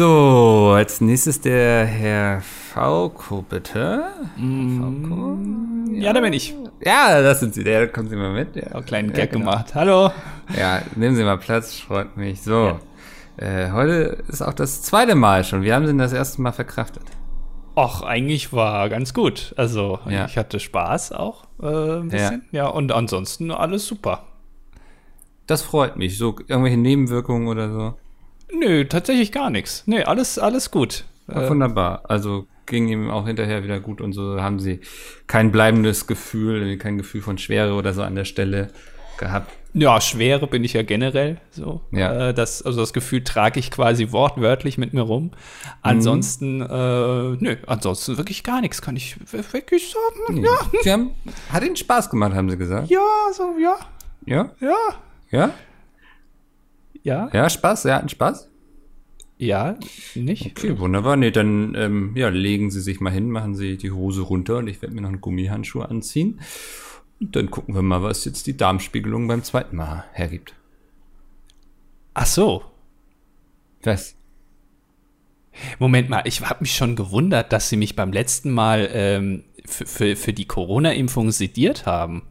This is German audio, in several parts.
So, als nächstes der Herr Fauko, bitte. Fauko? Ja, da bin ich. Ja, das sind Sie. Der kommen Sie mal mit. Ja. Auch kleinen Gag genau. gemacht. Hallo. Ja, nehmen Sie mal Platz, freut mich. So, ja. äh, heute ist auch das zweite Mal schon. Wie haben Sie denn das erste Mal verkraftet? Ach, eigentlich war ganz gut. Also, ja. ich hatte Spaß auch äh, ein bisschen. Ja. ja, und ansonsten alles super. Das freut mich. So irgendwelche Nebenwirkungen oder so? Nö, tatsächlich gar nichts. Nee, alles, alles gut. Ja, wunderbar. Also ging ihm auch hinterher wieder gut und so haben sie kein bleibendes Gefühl, kein Gefühl von Schwere oder so an der Stelle gehabt. Ja, Schwere bin ich ja generell so. Ja. Äh, das, also das Gefühl trage ich quasi wortwörtlich mit mir rum. Ansonsten, mhm. äh, nö, ansonsten wirklich gar nichts, kann ich wirklich sagen. Mhm. Ja. Sie haben, hat Ihnen Spaß gemacht, haben Sie gesagt? Ja, so, ja. Ja? Ja. Ja? Ja? Ja, Spaß, ja, hatten Spaß? Ja, nicht? Okay, wunderbar. Nee, dann ähm, ja, legen Sie sich mal hin, machen Sie die Hose runter und ich werde mir noch einen Gummihandschuh anziehen. Und dann gucken wir mal, was jetzt die Darmspiegelung beim zweiten Mal hergibt. Ach so. Was? Moment mal, ich habe mich schon gewundert, dass Sie mich beim letzten Mal ähm, für, für die Corona-Impfung sediert haben.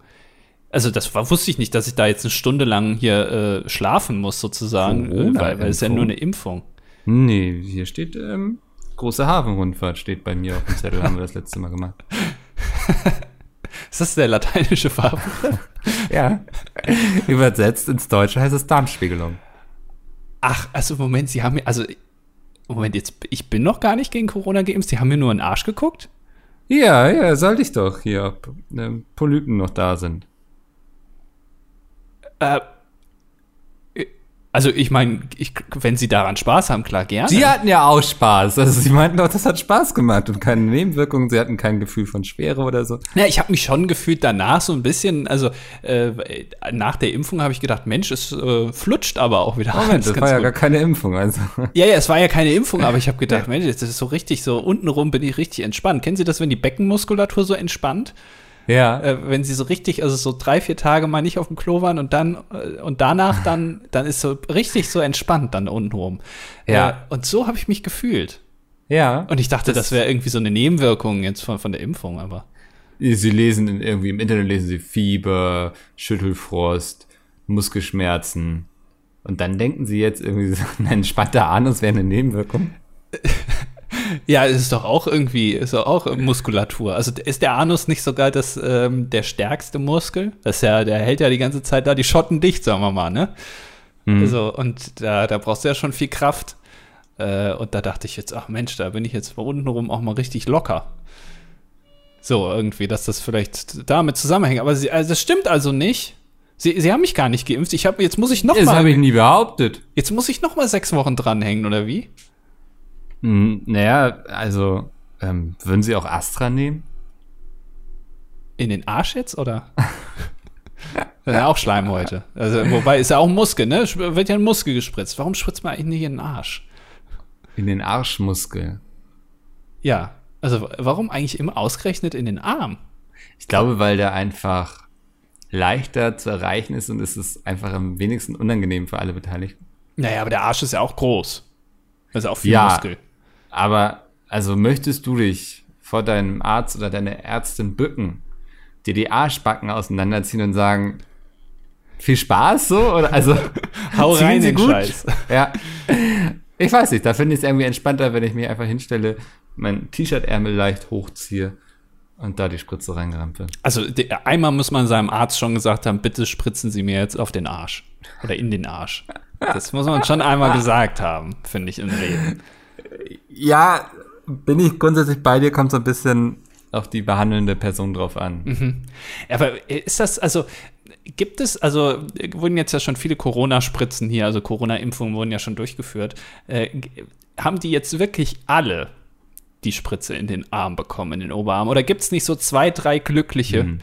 Also das war, wusste ich nicht, dass ich da jetzt eine Stunde lang hier äh, schlafen muss sozusagen, äh, weil, weil es ja nur eine Impfung. Nee, hier steht ähm, große Hafenrundfahrt steht bei mir auf dem Zettel, haben wir das letzte Mal gemacht. Ist das der lateinische Farbe? ja. Übersetzt ins Deutsche heißt es Darmspiegelung. Ach, also Moment, Sie haben mir, also Moment, jetzt, ich bin noch gar nicht gegen Corona geimpft, Sie haben mir nur einen Arsch geguckt? Ja, ja, sollte ich doch hier, ob ne, Polypen noch da sind. Äh, also ich meine, ich, wenn Sie daran Spaß haben, klar, gerne. Sie hatten ja auch Spaß. Also Sie meinten doch, das hat Spaß gemacht und keine Nebenwirkungen. Sie hatten kein Gefühl von Schwere oder so. Ja, ich habe mich schon gefühlt danach so ein bisschen, also äh, nach der Impfung habe ich gedacht, Mensch, es äh, flutscht aber auch wieder. Moment, das war ja gut. gar keine Impfung. Also. Ja, ja, es war ja keine Impfung, aber ich habe gedacht, Mensch, das ist so richtig, so untenrum bin ich richtig entspannt. Kennen Sie das, wenn die Beckenmuskulatur so entspannt? Ja. Äh, wenn sie so richtig, also so drei, vier Tage mal nicht auf dem Klo waren und dann äh, und danach dann, dann ist so richtig so entspannt dann untenrum. Ja. Äh, und so habe ich mich gefühlt. Ja. Und ich dachte, das, das wäre irgendwie so eine Nebenwirkung jetzt von, von der Impfung, aber. Sie lesen in, irgendwie im Internet lesen sie Fieber, Schüttelfrost, Muskelschmerzen. Und dann denken sie jetzt irgendwie so, ein entspannter Anus wäre eine Nebenwirkung. Ja, es ist doch auch irgendwie, ist doch auch Muskulatur. Also ist der Anus nicht sogar das, ähm, der stärkste Muskel? Das ist ja, der hält ja die ganze Zeit da die Schotten dicht, sagen wir mal, ne? Mhm. Also, und da, da brauchst du ja schon viel Kraft. Äh, und da dachte ich jetzt, ach Mensch, da bin ich jetzt von unten rum auch mal richtig locker. So, irgendwie, dass das vielleicht damit zusammenhängt. Aber sie, also das stimmt also nicht. Sie, sie haben mich gar nicht geimpft. Ich habe jetzt muss ich noch das mal. Das habe ich nie behauptet. Jetzt muss ich noch mal sechs Wochen dranhängen oder wie? Hm, naja, also ähm, würden Sie auch Astra nehmen? In den Arsch jetzt oder? Das ist ja auch Schleim heute. Also, wobei ist ja auch ein Muskel, ne? Wird ja ein Muskel gespritzt. Warum spritzt man eigentlich nicht in den Arsch? In den Arschmuskel. Ja. Also, warum eigentlich immer ausgerechnet in den Arm? Ich glaube, weil der einfach leichter zu erreichen ist und es ist einfach am wenigsten unangenehm für alle Beteiligten. Naja, aber der Arsch ist ja auch groß. Also auch viel ja, Muskel. Aber, also möchtest du dich vor deinem Arzt oder deiner Ärztin bücken, dir die Arschbacken auseinanderziehen und sagen, viel Spaß so? Oder also hau rein den gut? Scheiß. Ja. Ich weiß nicht, da finde ich es irgendwie entspannter, wenn ich mich einfach hinstelle, mein T-Shirt-Ärmel leicht hochziehe und da die Spritze reingerampe. Also einmal muss man seinem Arzt schon gesagt haben, bitte spritzen Sie mir jetzt auf den Arsch. Oder in den Arsch. Das muss man schon einmal gesagt haben, finde ich, im Leben. Ja, bin ich grundsätzlich bei dir, kommt so ein bisschen auf die behandelnde Person drauf an. Mhm. Aber ist das, also, gibt es, also, wurden jetzt ja schon viele Corona-Spritzen hier, also Corona-Impfungen wurden ja schon durchgeführt. Äh, haben die jetzt wirklich alle die Spritze in den Arm bekommen, in den Oberarm? Oder gibt es nicht so zwei, drei Glückliche? Mhm.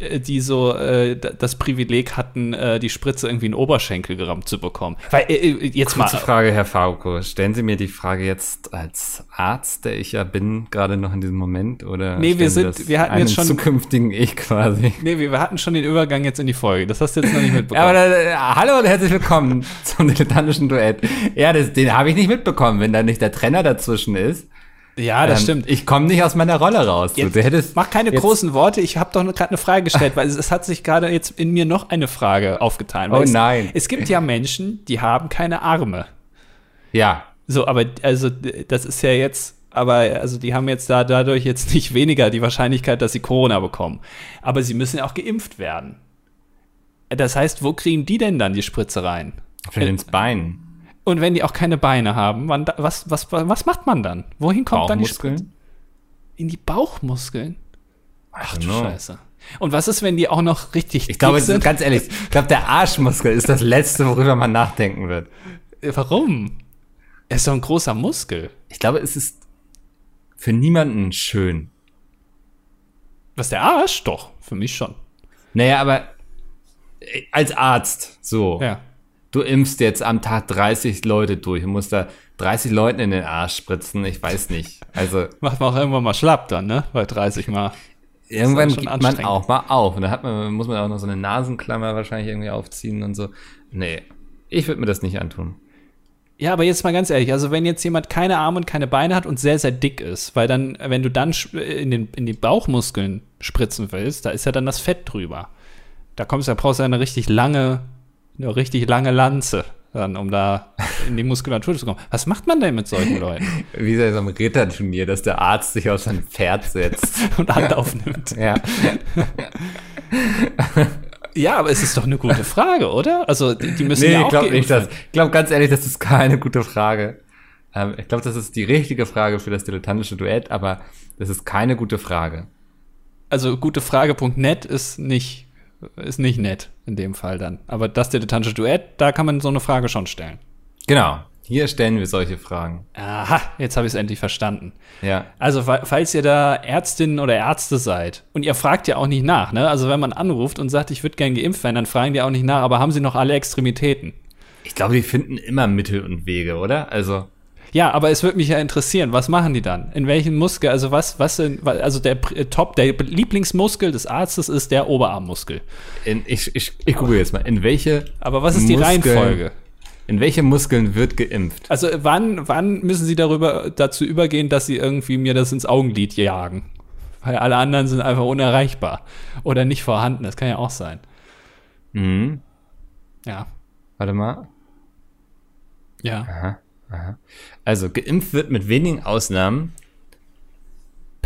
Äh, die so äh, das Privileg hatten, äh, die Spritze irgendwie in den Oberschenkel gerammt zu bekommen. Weil, äh, äh, jetzt Kurze mal, Frage, Herr Fauko. Stellen Sie mir die Frage jetzt als Arzt, der ich ja bin, gerade noch in diesem Moment? Oder Nee, wir sind- wir hatten jetzt schon- zukünftigen Ich quasi. nee, wir wir hatten schon den Übergang jetzt in die Folge. Das hast du jetzt noch nicht mitbekommen. Ja, aber äh, hallo und herzlich willkommen zum dilettantischen Duett. Ja, das, den habe ich nicht mitbekommen, wenn da nicht der Trenner dazwischen ist. Ja, das Ähm, stimmt. Ich komme nicht aus meiner Rolle raus. Jetzt du hättest, Mach keine jetzt- großen Worte. Ich habe doch gerade eine Frage gestellt, weil es, es hat sich gerade jetzt in mir noch eine Frage aufgetan. Oh es, nein. Es gibt ja Menschen, die haben keine Arme. Ja, So, aber also das ist ja jetzt, aber also die haben jetzt da dadurch jetzt nicht weniger die Wahrscheinlichkeit, dass sie Corona bekommen. Aber sie müssen ja auch geimpft werden. Das heißt, wo kriegen die denn dann die Spritze rein? für ins Bein. Und wenn die auch keine Beine haben, wann, was, was, was macht man dann? Wohin kommt dann die? Bauchmuskeln? In die Bauchmuskeln? Ach du. Scheiße. Und was ist, wenn die auch noch richtig Ich glaube, sind? ganz ehrlich, ich glaube, der Arschmuskel ist das Letzte, worüber man nachdenken wird. Warum? Er ist doch ein großer Muskel. Ich glaube, es ist für niemanden schön. Was der Arsch? Doch, für mich schon. Naja, aber äh, als Arzt, so, Ja. Du impfst jetzt am Tag 30 Leute durch und musst da 30 Leuten in den Arsch spritzen, ich weiß nicht. Also Macht man auch irgendwann mal schlapp dann, ne? Bei 30 Mal. irgendwann gibt man auch mal auf. Und da hat man, muss man auch noch so eine Nasenklammer wahrscheinlich irgendwie aufziehen und so. Nee, ich würde mir das nicht antun. Ja, aber jetzt mal ganz ehrlich, also wenn jetzt jemand keine Arme und keine Beine hat und sehr, sehr dick ist, weil dann, wenn du dann sch- in, den, in die Bauchmuskeln spritzen willst, da ist ja dann das Fett drüber. Da kommst du, da brauchst du eine richtig lange, eine richtig lange Lanze, dann, um da in die Muskulatur zu kommen. Was macht man denn mit solchen Leuten? Wie bei so einem Ritterturnier, dass der Arzt sich auf sein Pferd setzt. Und Hand aufnimmt. ja. Ja, aber es ist doch eine gute Frage, oder? Also, die, die müssen Nee, ja ich auch glaube nicht, dass. Ich glaube ganz ehrlich, das ist keine gute Frage. Ähm, ich glaube, das ist die richtige Frage für das dilettantische Duett, aber das ist keine gute Frage. also gutefrage.net ist nicht, ist nicht nett in dem Fall dann. Aber das dilettantische Duett, da kann man so eine Frage schon stellen. Genau. Hier stellen wir solche Fragen. Aha, jetzt habe ich es endlich verstanden. Ja. Also, fa- falls ihr da Ärztinnen oder Ärzte seid und ihr fragt ja auch nicht nach, ne? Also, wenn man anruft und sagt, ich würde gern geimpft werden, dann fragen die auch nicht nach, aber haben sie noch alle Extremitäten? Ich glaube, die finden immer Mittel und Wege, oder? Also, Ja, aber es würde mich ja interessieren, was machen die dann? In welchen Muskel, also was, was wa- also der äh, Top, der Lieblingsmuskel des Arztes ist der Oberarmmuskel. in, ich, ich, ich google jetzt mal. In welche, Aber was ist die Muskeln- Reihenfolge? in welche Muskeln wird geimpft? Also wann, wann müssen Sie darüber dazu übergehen, dass Sie irgendwie mir das ins Augenlid jagen? Weil alle anderen sind einfach unerreichbar oder nicht vorhanden. Das kann ja auch sein. Mhm. Ja. Warte mal. Ja. Also, geimpft wird mit wenigen Ausnahmen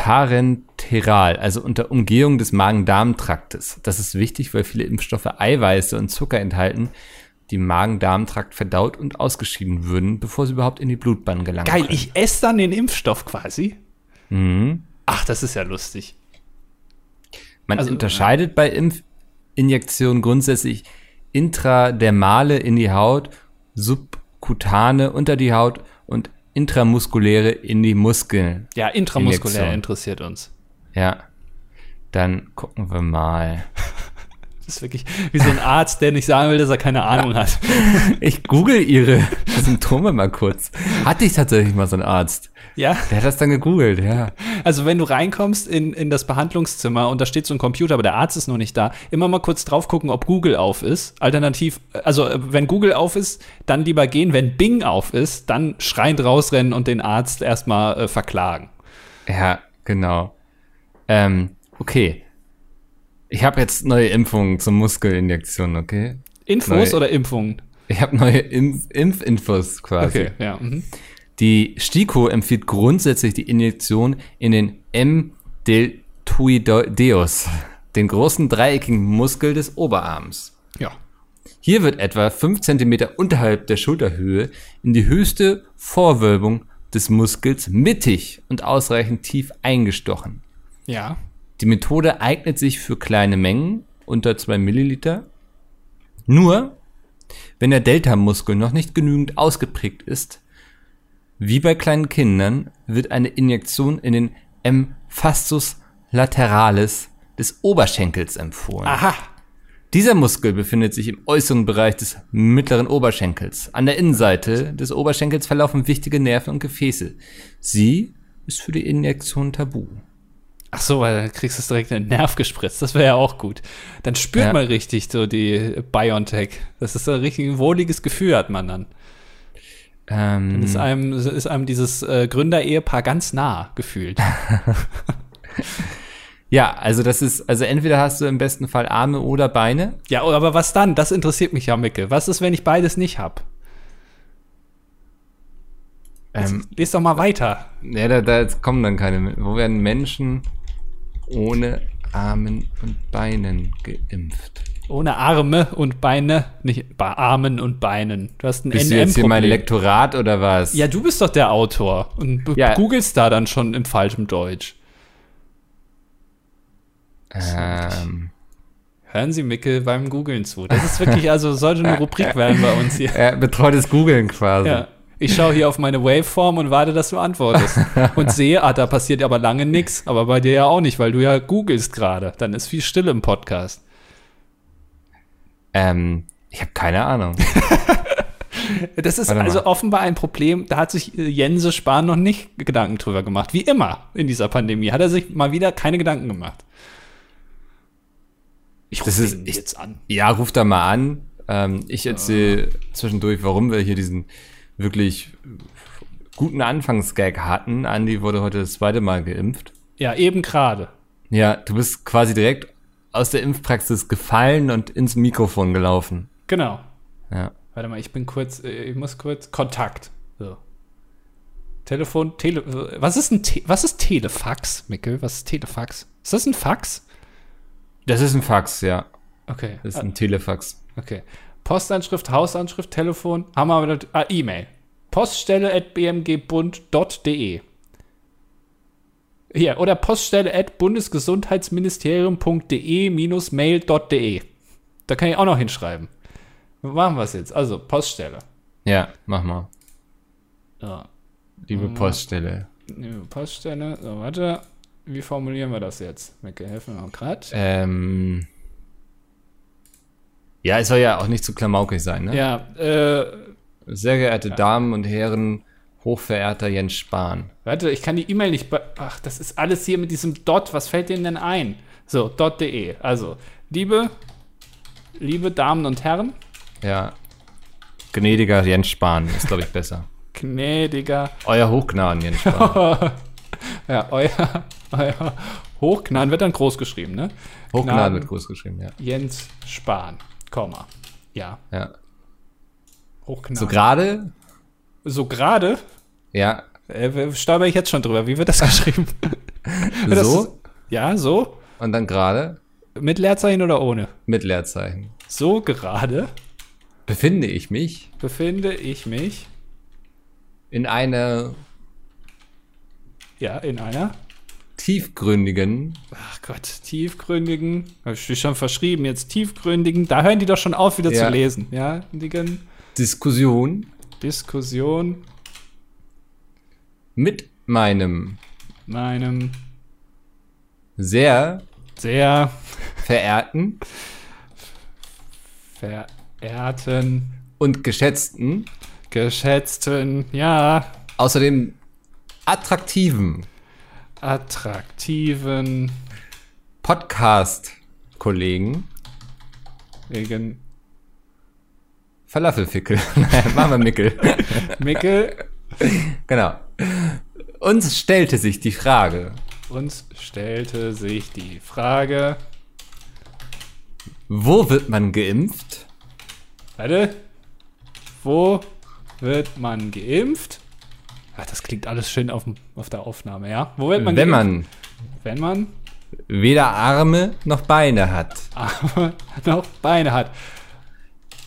parenteral, also unter Umgehung des Magen-Darm-Traktes. Das ist wichtig, weil viele Impfstoffe Eiweiße und Zucker enthalten, die im Magen-Darm-Trakt verdaut und ausgeschieden würden, bevor sie überhaupt in die Blutbahn gelangen. Geil, können. ich esse dann den Impfstoff quasi. Mhm. Ach, das ist ja lustig. Man Also, unterscheidet bei Impfinjektionen grundsätzlich intradermale in die Haut, subkutane unter die Haut und intramuskuläre in die Muskeln. Ja, intramuskulär Injektion. interessiert uns. Ja. Dann gucken wir mal. Das ist wirklich wie so ein Arzt, der nicht sagen will, dass er keine Ahnung hat. Ich google ihre Symptome mal kurz. Hatte ich tatsächlich mal so einen Arzt. Ja, Der hat das dann gegoogelt, ja. also wenn du reinkommst in, in das Behandlungszimmer und da steht so ein Computer, aber der Arzt ist noch nicht da, immer mal kurz drauf gucken, ob Google auf ist. Alternativ, also äh, wenn Google auf ist, dann lieber gehen. Wenn Bing auf ist, dann schreiend rausrennen und den Arzt erstmal äh, verklagen. Ja, genau. Ähm, okay. Ich habe jetzt neue Impfungen zur Muskelinjektion, okay? Infos Neu- oder Impfungen? Ich habe neue Impf Impfinfos quasi. Okay, ja. Mhm. Die STIKO empfiehlt grundsätzlich die Injektion in den M-Deltoideus, den großen dreieckigen Muskel des Oberarms. Ja. Hier wird etwa 5 cm unterhalb der Schulterhöhe in die höchste Vorwölbung des Muskels mittig und ausreichend tief eingestochen. Ja. Die Methode eignet sich für kleine Mengen unter 2 Milliliter. Nur, wenn der Delta-Muskel noch nicht genügend ausgeprägt ist, wie bei kleinen Kindern, wird eine Injektion in den Emphasis lateralis des Oberschenkels empfohlen. Aha. Dieser Muskel befindet sich im äußeren Bereich des mittleren Oberschenkels. An der Innenseite des Oberschenkels verlaufen wichtige Nerven und Gefäße. Sie ist für die Injektion tabu. Ach so, weil dann kriegst du direkt einen Nerv gespritzt. Das wäre ja auch gut. Dann spürt Ja. man richtig so die Biontech. Das ist so ein richtig wohliges Gefühl, hat man dann. Ähm, Ist einem, ist einem dieses äh, Gründer-Ehepaar ganz nah gefühlt. ja, also das ist, also entweder hast du im besten Fall Arme oder Beine. ja, aber was dann? Das interessiert mich ja, Micke. Was ist, wenn ich beides nicht hab? Ähm, Lies doch mal weiter. ja, da, da kommen dann keine. Wo werden Menschen ohne Armen und Beinen geimpft? Ohne Arme und Beine, nicht bei Armen und Beinen. Du hast ein Bist du jetzt hier mein. Lektorat oder was? Ja, du bist doch der Autor und du Ja. googelst da dann schon im falschen Deutsch. Ähm, Hören Sie Micke beim Googeln zu. Das ist wirklich, also sollte eine Rubrik werden bei uns hier. äh, betreutes Googeln quasi. Ja. Ich schaue hier auf meine Waveform und warte, dass du antwortest. Und sehe, ah, da passiert aber lange nichts. Aber bei dir ja auch nicht, weil du ja googelst gerade. Dann ist viel Stille im Podcast. Ähm, ich habe keine Ahnung. Das ist also offenbar ein Problem, da hat sich äh, Jense Spahn noch nicht Gedanken drüber gemacht. Wie immer in dieser Pandemie hat er sich mal wieder keine Gedanken gemacht. Ich rufe ihn jetzt an. Ja, ruf da mal an. Ähm, ich erzähle zwischendurch, warum wir hier diesen wirklich guten Anfangsgag hatten. Andi wurde heute das zweite Mal geimpft. Ja, eben gerade. Ja, du bist quasi direkt aus der Impfpraxis gefallen und ins Mikrofon gelaufen. Genau. Ja. Warte mal, ich bin kurz, äh, ich muss kurz Kontakt. So. Telefon, Tele, äh, was ist ein, Te was ist Telefax, Mickel? Was ist Telefax? Ist das ein Fax? Das ist ein Fax, ja. Okay. Das ist ah, ein Telefax. okay. Postanschrift, Hausanschrift, Telefon, haben wir ah, E-Mail. Poststelle at bmgbund.de. Hier, oder Poststelle at bundesgesundheitsministerium.de-mail.de. Da kann ich auch noch hinschreiben. Machen wir es jetzt. Also, Poststelle. Ja, mach mal. Ja. Liebe Poststelle. Liebe Poststelle. So, warte. Wie formulieren wir das jetzt? Micke, helfen wir gerade. Ähm. Ja, es soll ja auch nicht zu klamaukig sein, ne? Ja, äh, Sehr geehrte Damen und Herren, hochverehrter Jens Spahn. warte, ich kann die E-Mail nicht. Ach, das ist alles hier mit diesem Dot. Was fällt denen denn ein? So, dot.de. Also, liebe, liebe Damen und Herren, Ja. Gnädiger Jens Spahn ist, glaube ich, besser. gnädiger, Euer Hochgnaden, Jens Spahn. ja, euer, euer Hochgnaden wird dann groß geschrieben, ne? Hochgnaden Gnaden wird groß geschrieben, ja. Jens Spahn, Komma. Ja, ja. Hochgnaden. So gerade, so gerade ja, Äh, stolper ich jetzt schon drüber. Wie wird das geschrieben? Das so ist- ja, so. und dann gerade Mit Leerzeichen oder ohne? mit Leerzeichen. So gerade Befinde ich mich befinde ich mich in einer ja in einer, tiefgründigen, ach Gott, tiefgründigen, habe ich schon verschrieben, jetzt. Tiefgründigen, da hören die doch schon auf, wieder Ja. zu lesen. Ja, dicken Diskussion. Diskussion. Mit meinem meinem sehr sehr verehrten verehrten, und geschätzten, geschätzten, ja, außerdem attraktiven attraktiven, Podcast-Kollegen wegen Falafelfickel. Machen wir Mickel. Mickel genau. Uns stellte sich die Frage, Uns stellte sich die Frage, wo wird man geimpft? warte, wo wird man geimpft? Ach, das klingt alles schön auf, auf der Aufnahme, ja? Wo wird man Wenn man Wenn man weder Arme noch Beine hat. aber noch Beine hat.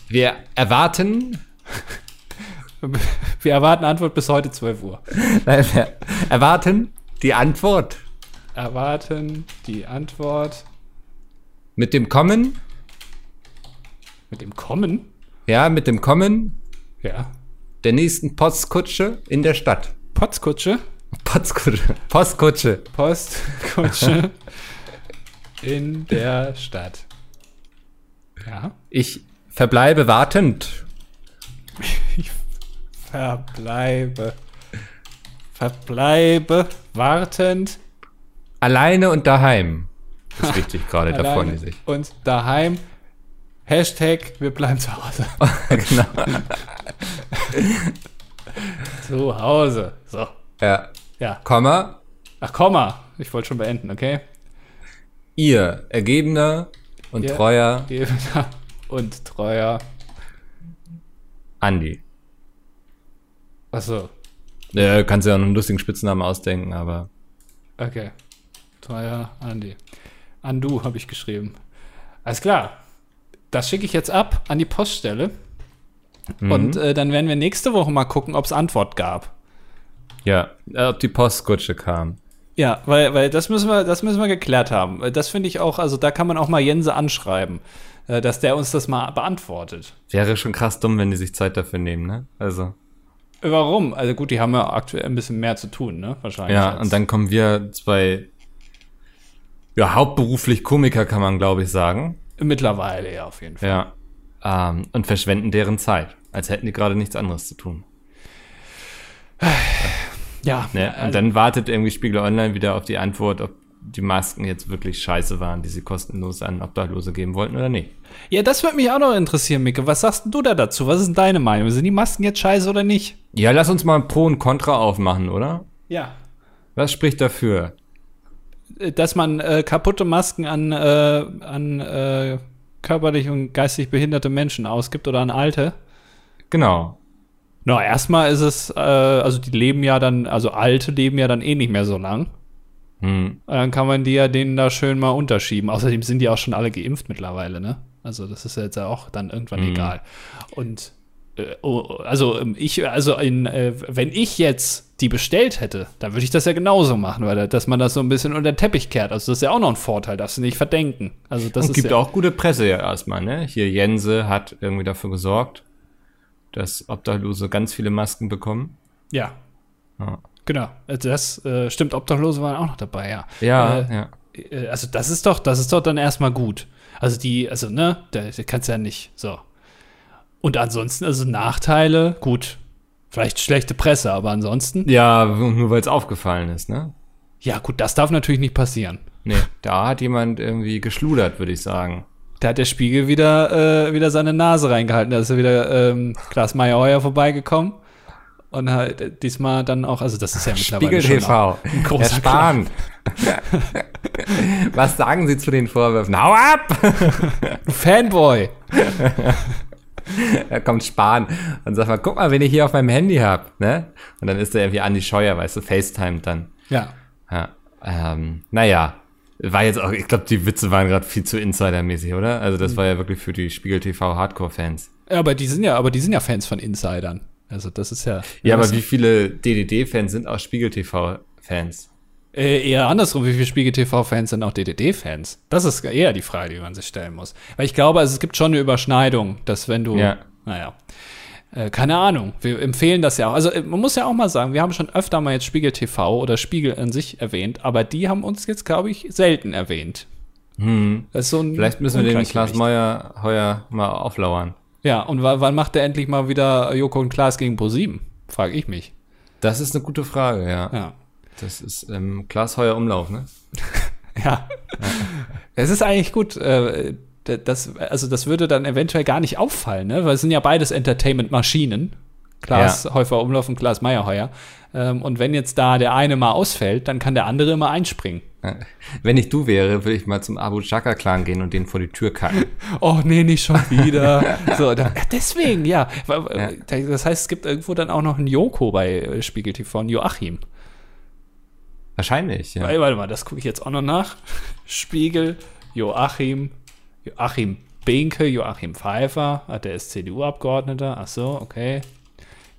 Wir erwarten, Wir erwarten Antwort bis heute 12 Uhr. nein, wir erwarten die Antwort Erwarten die Antwort mit dem Kommen, mit dem Kommen? ja, mit dem Kommen Ja. Der nächsten Postkutsche in der Stadt. Potzkutsche? Postkutsche, Postkutsche Postkutsche in der Stadt. Ja. Ich verbleibe wartend. Ich verbleibe. Verbleibe wartend. Alleine und daheim. Das ist wichtig gerade, da alleine sich. Und daheim. Hashtag, wir bleiben zu Hause. genau. zu Hause. So. Ja. Ja. Komma, Ach, Komma. Ich wollte schon beenden, okay? ihr, ergebener und Ja. treuer Ebener und treuer. Andi. Achso. Ja, kannst ja einen lustigen Spitznamen ausdenken, aber Okay. Treuer Andi. Andu habe ich geschrieben. Alles klar. Das schicke ich jetzt ab an die Poststelle. Mhm. Und äh, dann werden wir nächste Woche mal gucken, ob es Antwort gab. ja, äh, ob die Postkutsche kam. Ja, weil, weil das müssen wir, das müssen wir geklärt haben. Das finde ich auch, also da kann man auch mal Jense anschreiben, äh, dass der uns das mal beantwortet. Wäre schon krass dumm, wenn die sich Zeit dafür nehmen, ne? Also. Äh, Warum? Also gut, die haben ja aktuell ein bisschen mehr zu tun, ne? Wahrscheinlich. Ja, als- und dann kommen wir zwei, ja, hauptberuflich Komiker, kann man glaube ich sagen. Mittlerweile, ja, auf jeden Fall. Ja. Ähm, und verschwenden deren Zeit, als hätten die gerade nichts anderes zu tun. Ja, Ne? Und also- dann wartet irgendwie Spiegel Online wieder auf die Antwort, ob die Masken jetzt wirklich scheiße waren, die sie kostenlos an Obdachlose geben wollten oder nicht. Ja, das würde mich auch noch interessieren, Micke. Was sagst du da dazu? Was ist denn deine Meinung? Sind die Masken jetzt scheiße oder nicht? Ja, lass uns mal Pro und Contra aufmachen, oder? Ja. Was spricht dafür? Äh, Dass man äh, kaputte Masken an, äh, an äh, körperlich und geistig behinderte Menschen ausgibt oder an alte? Genau. Na, erstmal ist es, äh, also die leben ja dann, also alte leben ja dann eh nicht mehr so lang. Hm. Und dann kann man die ja denen da schön mal unterschieben. Außerdem sind die auch schon alle geimpft mittlerweile, ne? Also das ist ja jetzt auch dann irgendwann Mhm. egal. Und äh, also ähm, ich, also in, äh, wenn ich jetzt die bestellt hätte, dann würde ich das ja genauso machen, weil da- dass man das so ein bisschen unter den Teppich kehrt. Also das ist ja auch noch ein Vorteil, darfst du nicht verdenken. Also das Und gibt ja, auch gute Presse ja erstmal, ne? Hier Jense hat irgendwie dafür gesorgt, dass Obdachlose ganz viele Masken bekommen. ja, Ja, genau. Also Das äh, stimmt. Obdachlose waren auch noch dabei, ja. ja. Äh, ja. äh, also das ist doch, das ist doch dann erstmal gut. Also die, also ne, da, da kannst du ja nicht so. Und ansonsten, also Nachteile, gut, vielleicht schlechte Presse, aber ansonsten, Ja, nur weil es aufgefallen ist, ne? ja gut, das darf natürlich nicht passieren. Nee, da hat jemand irgendwie geschludert, würde ich sagen. Da hat der Spiegel wieder, äh, wieder seine Nase reingehalten. Da ist ja wieder ähm, Klaas Meyer-Heuer vorbeigekommen. Und halt äh, diesmal dann auch, also das ist ja mittlerweile Spiegel schon TV. ein großer Herr Spahn. Was sagen Sie zu den Vorwürfen? Hau ab! Du Fanboy. Da kommt Spahn und sagt mal, guck mal, wen ich hier auf meinem Handy hab, ne? Und dann ist er irgendwie Andi Scheuer, weißt du, FaceTime dann. Ja. Ja, ähm, naja, war jetzt auch, ich glaube, die Witze waren gerade viel zu insidermäßig, oder? Also das war ja wirklich für die Spiegel TV Hardcore-Fans. ja. Aber die sind ja, aber die sind ja Fans von Insidern. Also das ist ja. Ja, aber wie viele DDD-Fans sind auch Spiegel TV-Fans? Äh, eher andersrum, wie viele Spiegel TV-Fans sind auch DDD-Fans? Das ist eher die Frage, die man sich stellen muss. Weil ich glaube, also es gibt schon eine Überschneidung, dass wenn du, Ja. naja, äh, keine Ahnung, wir empfehlen das ja auch. Also äh, man muss ja auch mal sagen, wir haben schon öfter mal jetzt Spiegel TV oder Spiegel an sich erwähnt, aber die haben uns jetzt, glaube ich, selten erwähnt. Hm. So Vielleicht müssen wir den Klaas. Meuer heuer mal auflauern. Ja, und wann, macht der endlich mal wieder Joko und Klaas gegen ProSieben? Frage ich mich. Das ist eine gute Frage, ja. Ja. Das ist ähm, Klaas Heuer Umlauf, ne? Ja. Es ist eigentlich gut. Äh, das, also das würde dann eventuell gar nicht auffallen, ne? Weil es sind ja beides Entertainment-Maschinen. Klaas Häufer Umlauf und Klaas Meyerheuer. Ähm, und wenn jetzt da der eine mal ausfällt, dann kann der andere immer einspringen. Wenn ich du wäre, würde ich mal zum Abu Chaka Clan gehen und den vor die Tür kacken. Oh nee, nicht schon wieder. so, da, ja, deswegen, ja. Das heißt, es gibt irgendwo dann auch noch einen Joko bei äh, Spiegel TV, einen Joachim. Wahrscheinlich, ja. Warte, warte mal, das gucke ich jetzt auch noch nach. Spiegel, Joachim, Joachim Binke, Joachim Pfeiffer, ah, der ist CDU-Abgeordneter. Ach so, okay.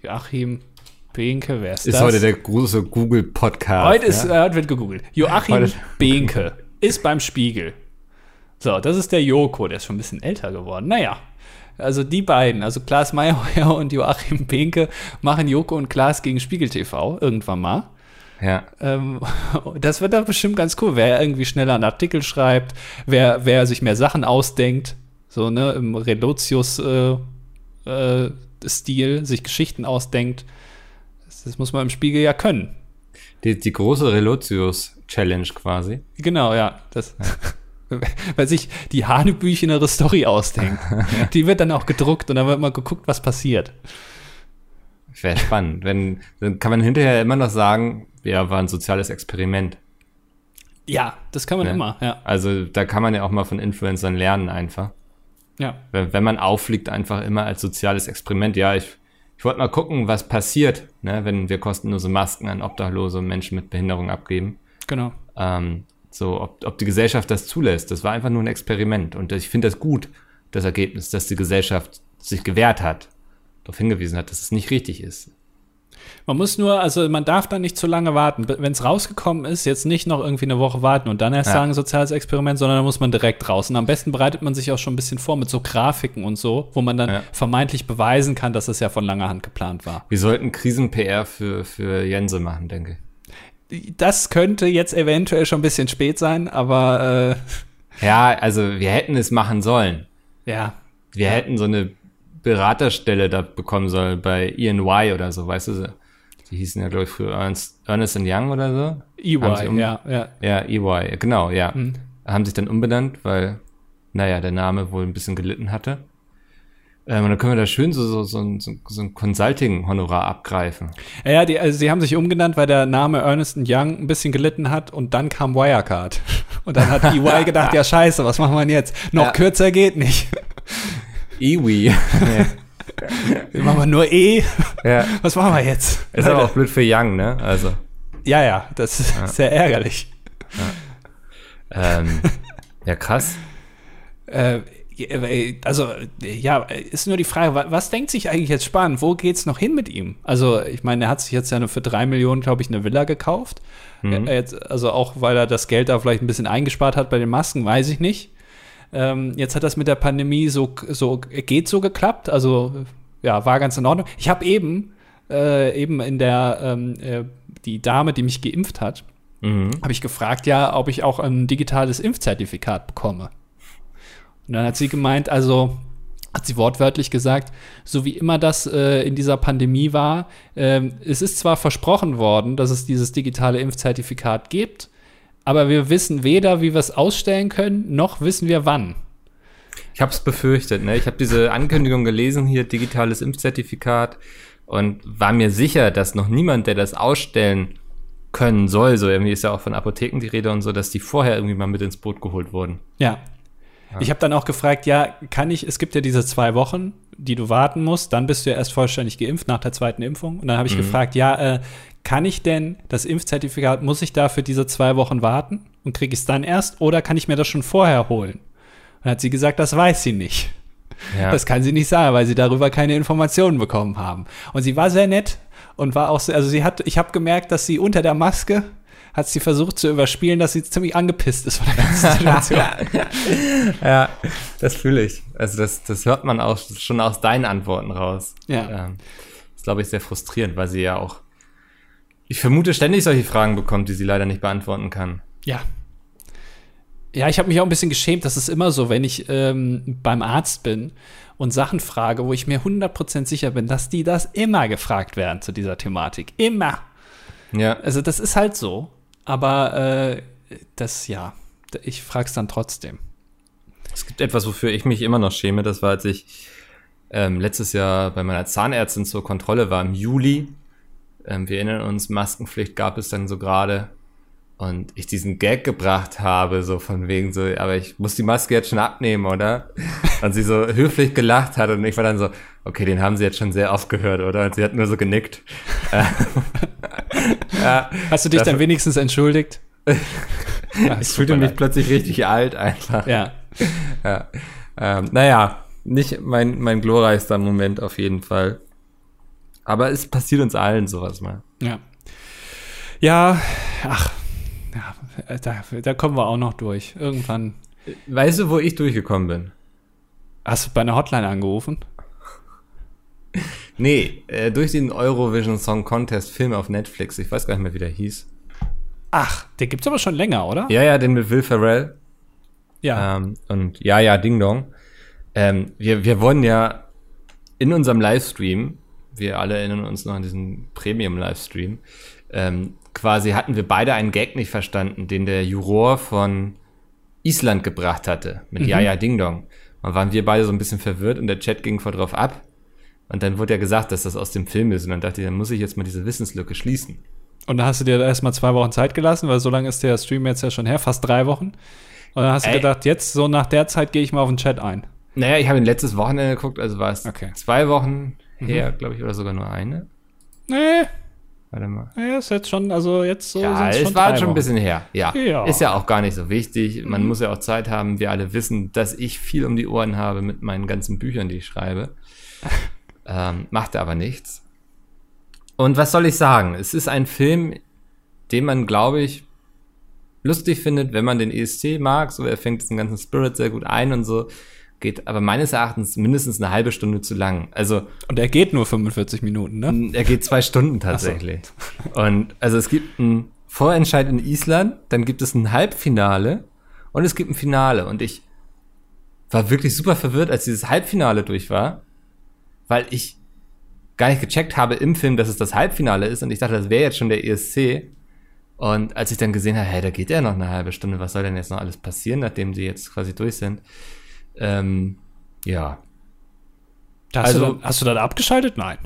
Joachim Binke, wer ist, Ist das? heute der große Google-Podcast. Heute ist, ja? äh, heute wird gegoogelt. Joachim Heute- Binke ist beim Spiegel. So, das ist der Joko, der ist schon ein bisschen älter geworden. Naja, also die beiden, also Klaas Meyerheuer und Joachim Binke, machen Joko und Klaas gegen Spiegel TV irgendwann mal. Ja. Ähm, das wird doch bestimmt ganz cool, wer irgendwie schneller einen Artikel schreibt, wer, wer sich mehr Sachen ausdenkt, so, ne, im Relotius äh, äh, sich Geschichten ausdenkt. Das, das muss man im Spiegel ja können. Die, die große Relotius-Challenge quasi. Genau, ja. Das, weil sich die hanebüchenere Story ausdenkt. die wird dann auch gedruckt und dann wird mal geguckt, was passiert. Wäre spannend. Wenn, dann kann man hinterher immer noch sagen, ja, war ein soziales Experiment. Ja, das kann man Ja. immer, ja. Also da kann man ja auch mal von Influencern lernen einfach. Ja. Wenn, wenn man auffliegt, einfach immer als soziales Experiment. Ja, ich, ich wollte mal gucken, was passiert, ne, wenn wir kostenlose Masken an Obdachlose Menschen mit Behinderung abgeben. Genau. Ähm, so, ob, ob die Gesellschaft das zulässt. Das war einfach nur ein Experiment. Und ich finde das gut, das Ergebnis, dass die Gesellschaft sich gewehrt hat, darauf hingewiesen hat, dass es nicht richtig ist. Man muss nur, also man darf da nicht zu lange warten. Wenn es rausgekommen ist, jetzt nicht noch irgendwie eine Woche warten und dann erst Ja. sagen, soziales Experiment, sondern da muss man direkt raus. Und am besten bereitet man sich auch schon ein bisschen vor mit so Grafiken und so, wo man dann Ja. vermeintlich beweisen kann, dass es ja von langer Hand geplant war. Wir sollten Krisen-PR für, für Jense machen, denke ich. Das könnte jetzt eventuell schon ein bisschen spät sein, aber äh, Ja, also wir hätten es machen sollen. ja. Wir hätten so eine Beraterstelle da bekommen sollen bei EY oder so, weißt du? Die hießen ja, glaube ich, früher Ernst, Ernest Young oder so. EY, um- ja, ja. Ja, EY, genau, ja. Hm. Haben sich dann umbenannt, weil, naja, der Name wohl ein bisschen gelitten hatte. Ähm, und dann können wir da schön so, so, so, ein- so, so ein Consulting-Honorar abgreifen. Ja, ja, die, also sie haben sich umgenannt, weil der Name Ernest Young ein bisschen gelitten hat und dann kam Wirecard. Und dann hat EY gedacht, ja scheiße, was machen wir denn jetzt? Noch Ja. kürzer geht nicht. EWI. Wir machen wir nur E. ja. Was machen wir jetzt? Ist aber auch blöd für Young, ne? Also, Ja, ja, das ist sehr ärgerlich. ähm, ja, krass. Äh, also, ja, ist nur die Frage, wa- was denkt sich eigentlich jetzt spannend? Wo geht's noch hin mit ihm? Also, ich meine, er hat sich jetzt ja nur für drei Millionen, glaube ich, eine Villa gekauft. Mhm. Jetzt, also auch, weil er das Geld da vielleicht ein bisschen eingespart hat bei den Masken, weiß ich nicht. Ähm, jetzt hat das mit der Pandemie so, so geht so geklappt. Also, ja, war ganz in Ordnung. Ich habe eben, äh, eben in der, ähm, äh, die Dame, die mich geimpft hat, Mhm. habe ich gefragt, ja, ob ich auch ein digitales Impfzertifikat bekomme. Und dann hat sie gemeint, also hat sie wortwörtlich gesagt, so wie immer das äh, in dieser Pandemie war, ähm, es ist zwar versprochen worden, dass es dieses digitale Impfzertifikat gibt, aber wir wissen weder, wie wir es ausstellen können, noch wissen wir wann. Ich habe es befürchtet, ne? Ich habe diese Ankündigung gelesen, hier digitales Impfzertifikat und war mir sicher, dass noch niemand, der das ausstellen können soll, so irgendwie ist ja auch von Apotheken die Rede und so, dass die vorher irgendwie mal mit ins Boot geholt wurden. Ja. Ich habe dann auch gefragt, ja, kann ich, es gibt ja diese zwei Wochen, die du warten musst, dann bist du ja erst vollständig geimpft nach der zweiten Impfung. Und dann habe ich gefragt, ja, äh, kann ich denn das Impfzertifikat, muss ich dafür diese zwei Wochen warten und kriege ich es dann erst oder kann ich mir das schon vorher holen? Und dann hat sie gesagt, das weiß sie nicht. Ja. Das kann sie nicht sagen, weil sie darüber keine Informationen bekommen haben. Und sie war sehr nett und war auch, sehr, also sie hat, ich habe gemerkt, dass sie unter der Maske hat sie versucht zu überspielen, dass sie ziemlich angepisst ist von der ganzen Situation. ja, das fühle ich. Also das, das hört man auch schon aus deinen Antworten raus. Ja. Ähm, das ist, glaube ich, sehr frustrierend, weil sie ja auch, ich vermute, ständig solche Fragen bekommt, die sie leider nicht beantworten kann. Ja. Ja, ich habe mich auch ein bisschen geschämt. Das ist immer so, wenn ich ähm, beim Arzt bin und Sachen frage, wo ich mir 100% sicher bin, dass die das immer gefragt werden zu dieser Thematik. Immer. Ja, Also das ist halt so. Aber äh, das, ja, ich frage es dann trotzdem. Es gibt etwas, wofür ich mich immer noch schäme. Das war, als ich ähm, letztes Jahr bei meiner Zahnärztin zur Kontrolle war im Juli. Ähm, wir erinnern uns, Maskenpflicht gab es dann so gerade. Und ich diesen Gag gebracht habe, so von wegen so, aber ich muss die Maske jetzt schon abnehmen, oder? Und sie so höflich gelacht hat und ich war dann so, okay, den haben sie jetzt schon sehr oft gehört, oder? Und sie hat nur so genickt. ja, Hast du dich dann wenigstens entschuldigt? Ja, ich fühlte mich plötzlich richtig alt einfach. Ja. Ja. Ähm, naja, nicht mein, mein glorreichster Moment auf jeden Fall. Aber es passiert uns allen sowas mal. Ja. Ja, ach, ja, da, da kommen wir auch noch durch. Irgendwann. Weißt du, wo ich durchgekommen bin? Hast du bei einer Hotline angerufen? Nee, äh, durch den Eurovision Song Contest Film auf Netflix. Ich weiß gar nicht mehr, wie der hieß. Ach, der gibt's aber schon länger, oder? Ja, ja, den mit Will Ferrell. Ja. Ähm, und ja, ja, Ding Dong. Ähm, wir, wir wurden ja in unserem Livestream, wir alle erinnern uns noch an diesen Premium-Livestream, ähm, quasi hatten wir beide einen Gag nicht verstanden, den der Juror von Island gebracht hatte, mit Mhm. Ja, ja, Ding Dong. Und waren wir beide so ein bisschen verwirrt und der Chat ging voll drauf ab. Und dann wurde ja gesagt, dass das aus dem Film ist. Und dann dachte ich, dann muss ich jetzt mal diese Wissenslücke schließen. Und dann hast du dir erstmal zwei Wochen Zeit gelassen, weil so lange ist der Stream jetzt ja schon her, fast drei Wochen. Und dann hast du Ey. gedacht, jetzt so nach der Zeit gehe ich mal auf den Chat ein. Naja, ich habe ihn letztes Wochenende geguckt, also war es Okay. zwei Wochen her, glaube ich, oder sogar nur eine. Nee, Warte mal. nee, ist jetzt schon, also jetzt so. Ja, es war drei schon ein bisschen her. Ja. Ja. Ist ja auch gar nicht so wichtig. Man muss ja auch Zeit haben. Wir alle wissen, dass ich viel um die Ohren habe mit meinen ganzen Büchern, die ich schreibe. ähm, macht aber nichts. Und was soll ich sagen? Es ist ein Film, den man, glaube ich, lustig findet, wenn man den ESC mag. So, er fängt diesen ganzen Spirit sehr gut ein und so. Geht aber meines Erachtens mindestens eine halbe Stunde zu lang. Also, Und er geht nur 45 Minuten, ne? er geht zwei Stunden tatsächlich. Und also es gibt einen Vorentscheid in Island, dann gibt es ein Halbfinale und es gibt ein Finale. Und ich war wirklich super verwirrt, als dieses Halbfinale durch war, weil ich gar nicht gecheckt habe im Film, dass es das Halbfinale ist und ich dachte, das wäre jetzt schon der ESC. Und als ich dann gesehen habe, hey, da geht ja noch eine halbe Stunde, was soll denn jetzt noch alles passieren, nachdem die jetzt quasi durch sind? Ähm, ja, Hast, also- du dann, hast du dann abgeschaltet? Nein.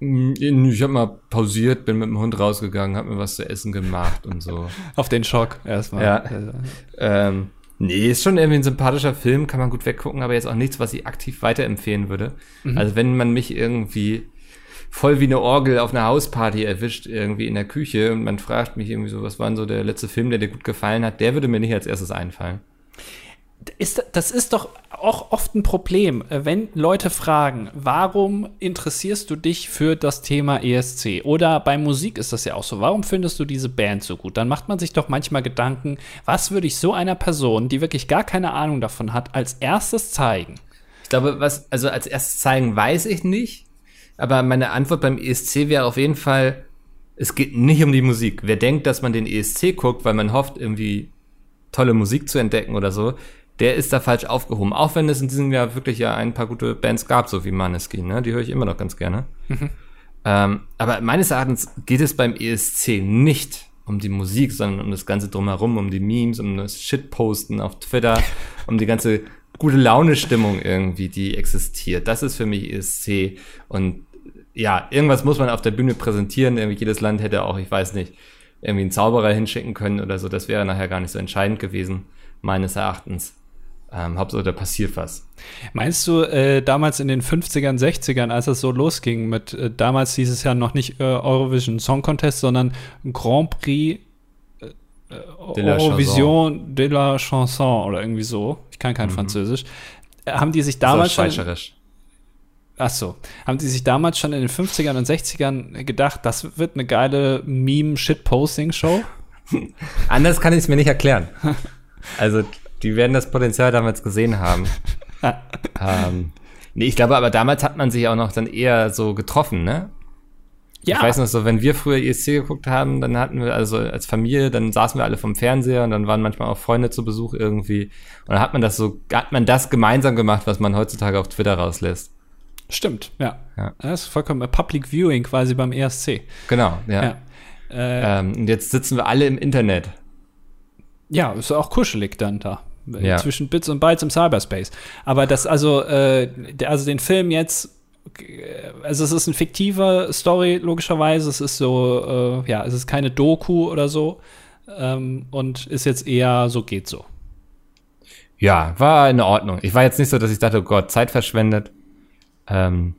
Mm, Ich habe mal pausiert, bin mit dem Hund rausgegangen, habe mir was zu essen gemacht und so. Auf den Schock erstmal. Ja. ähm, nee, ist schon irgendwie ein sympathischer Film, kann man gut weggucken, aber jetzt auch nichts, was ich aktiv weiterempfehlen würde. Also wenn man mich irgendwie voll wie eine Orgel auf einer Hausparty erwischt, irgendwie in der Küche und man fragt mich irgendwie so, was war denn so der letzte Film, der dir gut gefallen hat, der würde mir nicht als erstes einfallen. Ist, das ist doch auch oft ein Problem, äh, wenn Leute fragen, warum interessierst du dich für das Thema ESC? Oder bei Musik ist das ja auch so, warum findest du diese Band so gut? Dann macht man sich doch manchmal Gedanken, was würde ich so einer Person, die wirklich gar keine Ahnung davon hat, als erstes zeigen? Ich glaube, was, also als erstes zeigen, weiß ich nicht. Aber meine Antwort beim ESC wäre auf jeden Fall, es geht nicht um die Musik. Wer denkt, dass man den ESC guckt, weil man hofft, irgendwie tolle Musik zu entdecken oder so, der ist da falsch aufgehoben. Auch wenn es in diesem Jahr wirklich ja ein paar gute Bands gab, so wie Maneskin, ne? Die höre ich immer noch ganz gerne. Ähm, aber meines Erachtens geht es beim ESC nicht um die Musik, sondern um das Ganze drumherum, um die Memes, um das Shitposten auf Twitter, um die ganze gute Laune-Stimmung irgendwie, die existiert. Das ist für mich ESC. Und ja, irgendwas muss man auf der Bühne präsentieren. Irgendwie jedes Land hätte auch, ich weiß nicht, irgendwie einen Zauberer hinschicken können oder so. Das wäre nachher gar nicht so entscheidend gewesen, meines Erachtens. Ähm, Hauptsache, da passiert was. Meinst du, äh, damals in den 50ern, 60ern, als es so losging mit, äh, damals hieß es ja noch nicht äh, Eurovision Song Contest, sondern Grand Prix äh, De la Eurovision de la Chanson oder irgendwie so. Ich kann kein Französisch. Äh, haben die sich damals so schon, ach so, haben die sich damals schon in den 50ern und 60ern gedacht, das wird eine geile Meme-Shit-Posting-Show? Anders kann ich es mir nicht erklären. Also, die werden das Potenzial damals gesehen haben. ähm, nee, ich glaube aber damals hat man sich auch noch dann eher so getroffen, ne? Ja, Ich weiß noch so, wenn wir früher ESC geguckt haben, dann hatten wir also als Familie, dann saßen wir alle vom Fernseher und dann waren manchmal auch Freunde zu Besuch irgendwie. Und dann hat man das so, hat man das gemeinsam gemacht, was man heutzutage auf Twitter rauslässt. stimmt, ja. Ja. Das ist vollkommen Public Viewing quasi beim ESC. Genau, ja. Ja. Äh, Ähm, und jetzt sitzen wir alle im Internet. Ja, ist auch kuschelig dann da. Ja. Zwischen Bits und Bytes im Cyberspace. Aber das, also, äh, der, also den Film jetzt, äh, also es ist eine fiktive Story, logischerweise. Es ist so, äh, ja, es ist keine Doku oder so. Ähm, und ist jetzt eher so, geht so. Ja, war in Ordnung. Ich war jetzt nicht so, dass ich dachte, oh Gott, Zeit verschwendet. Ähm,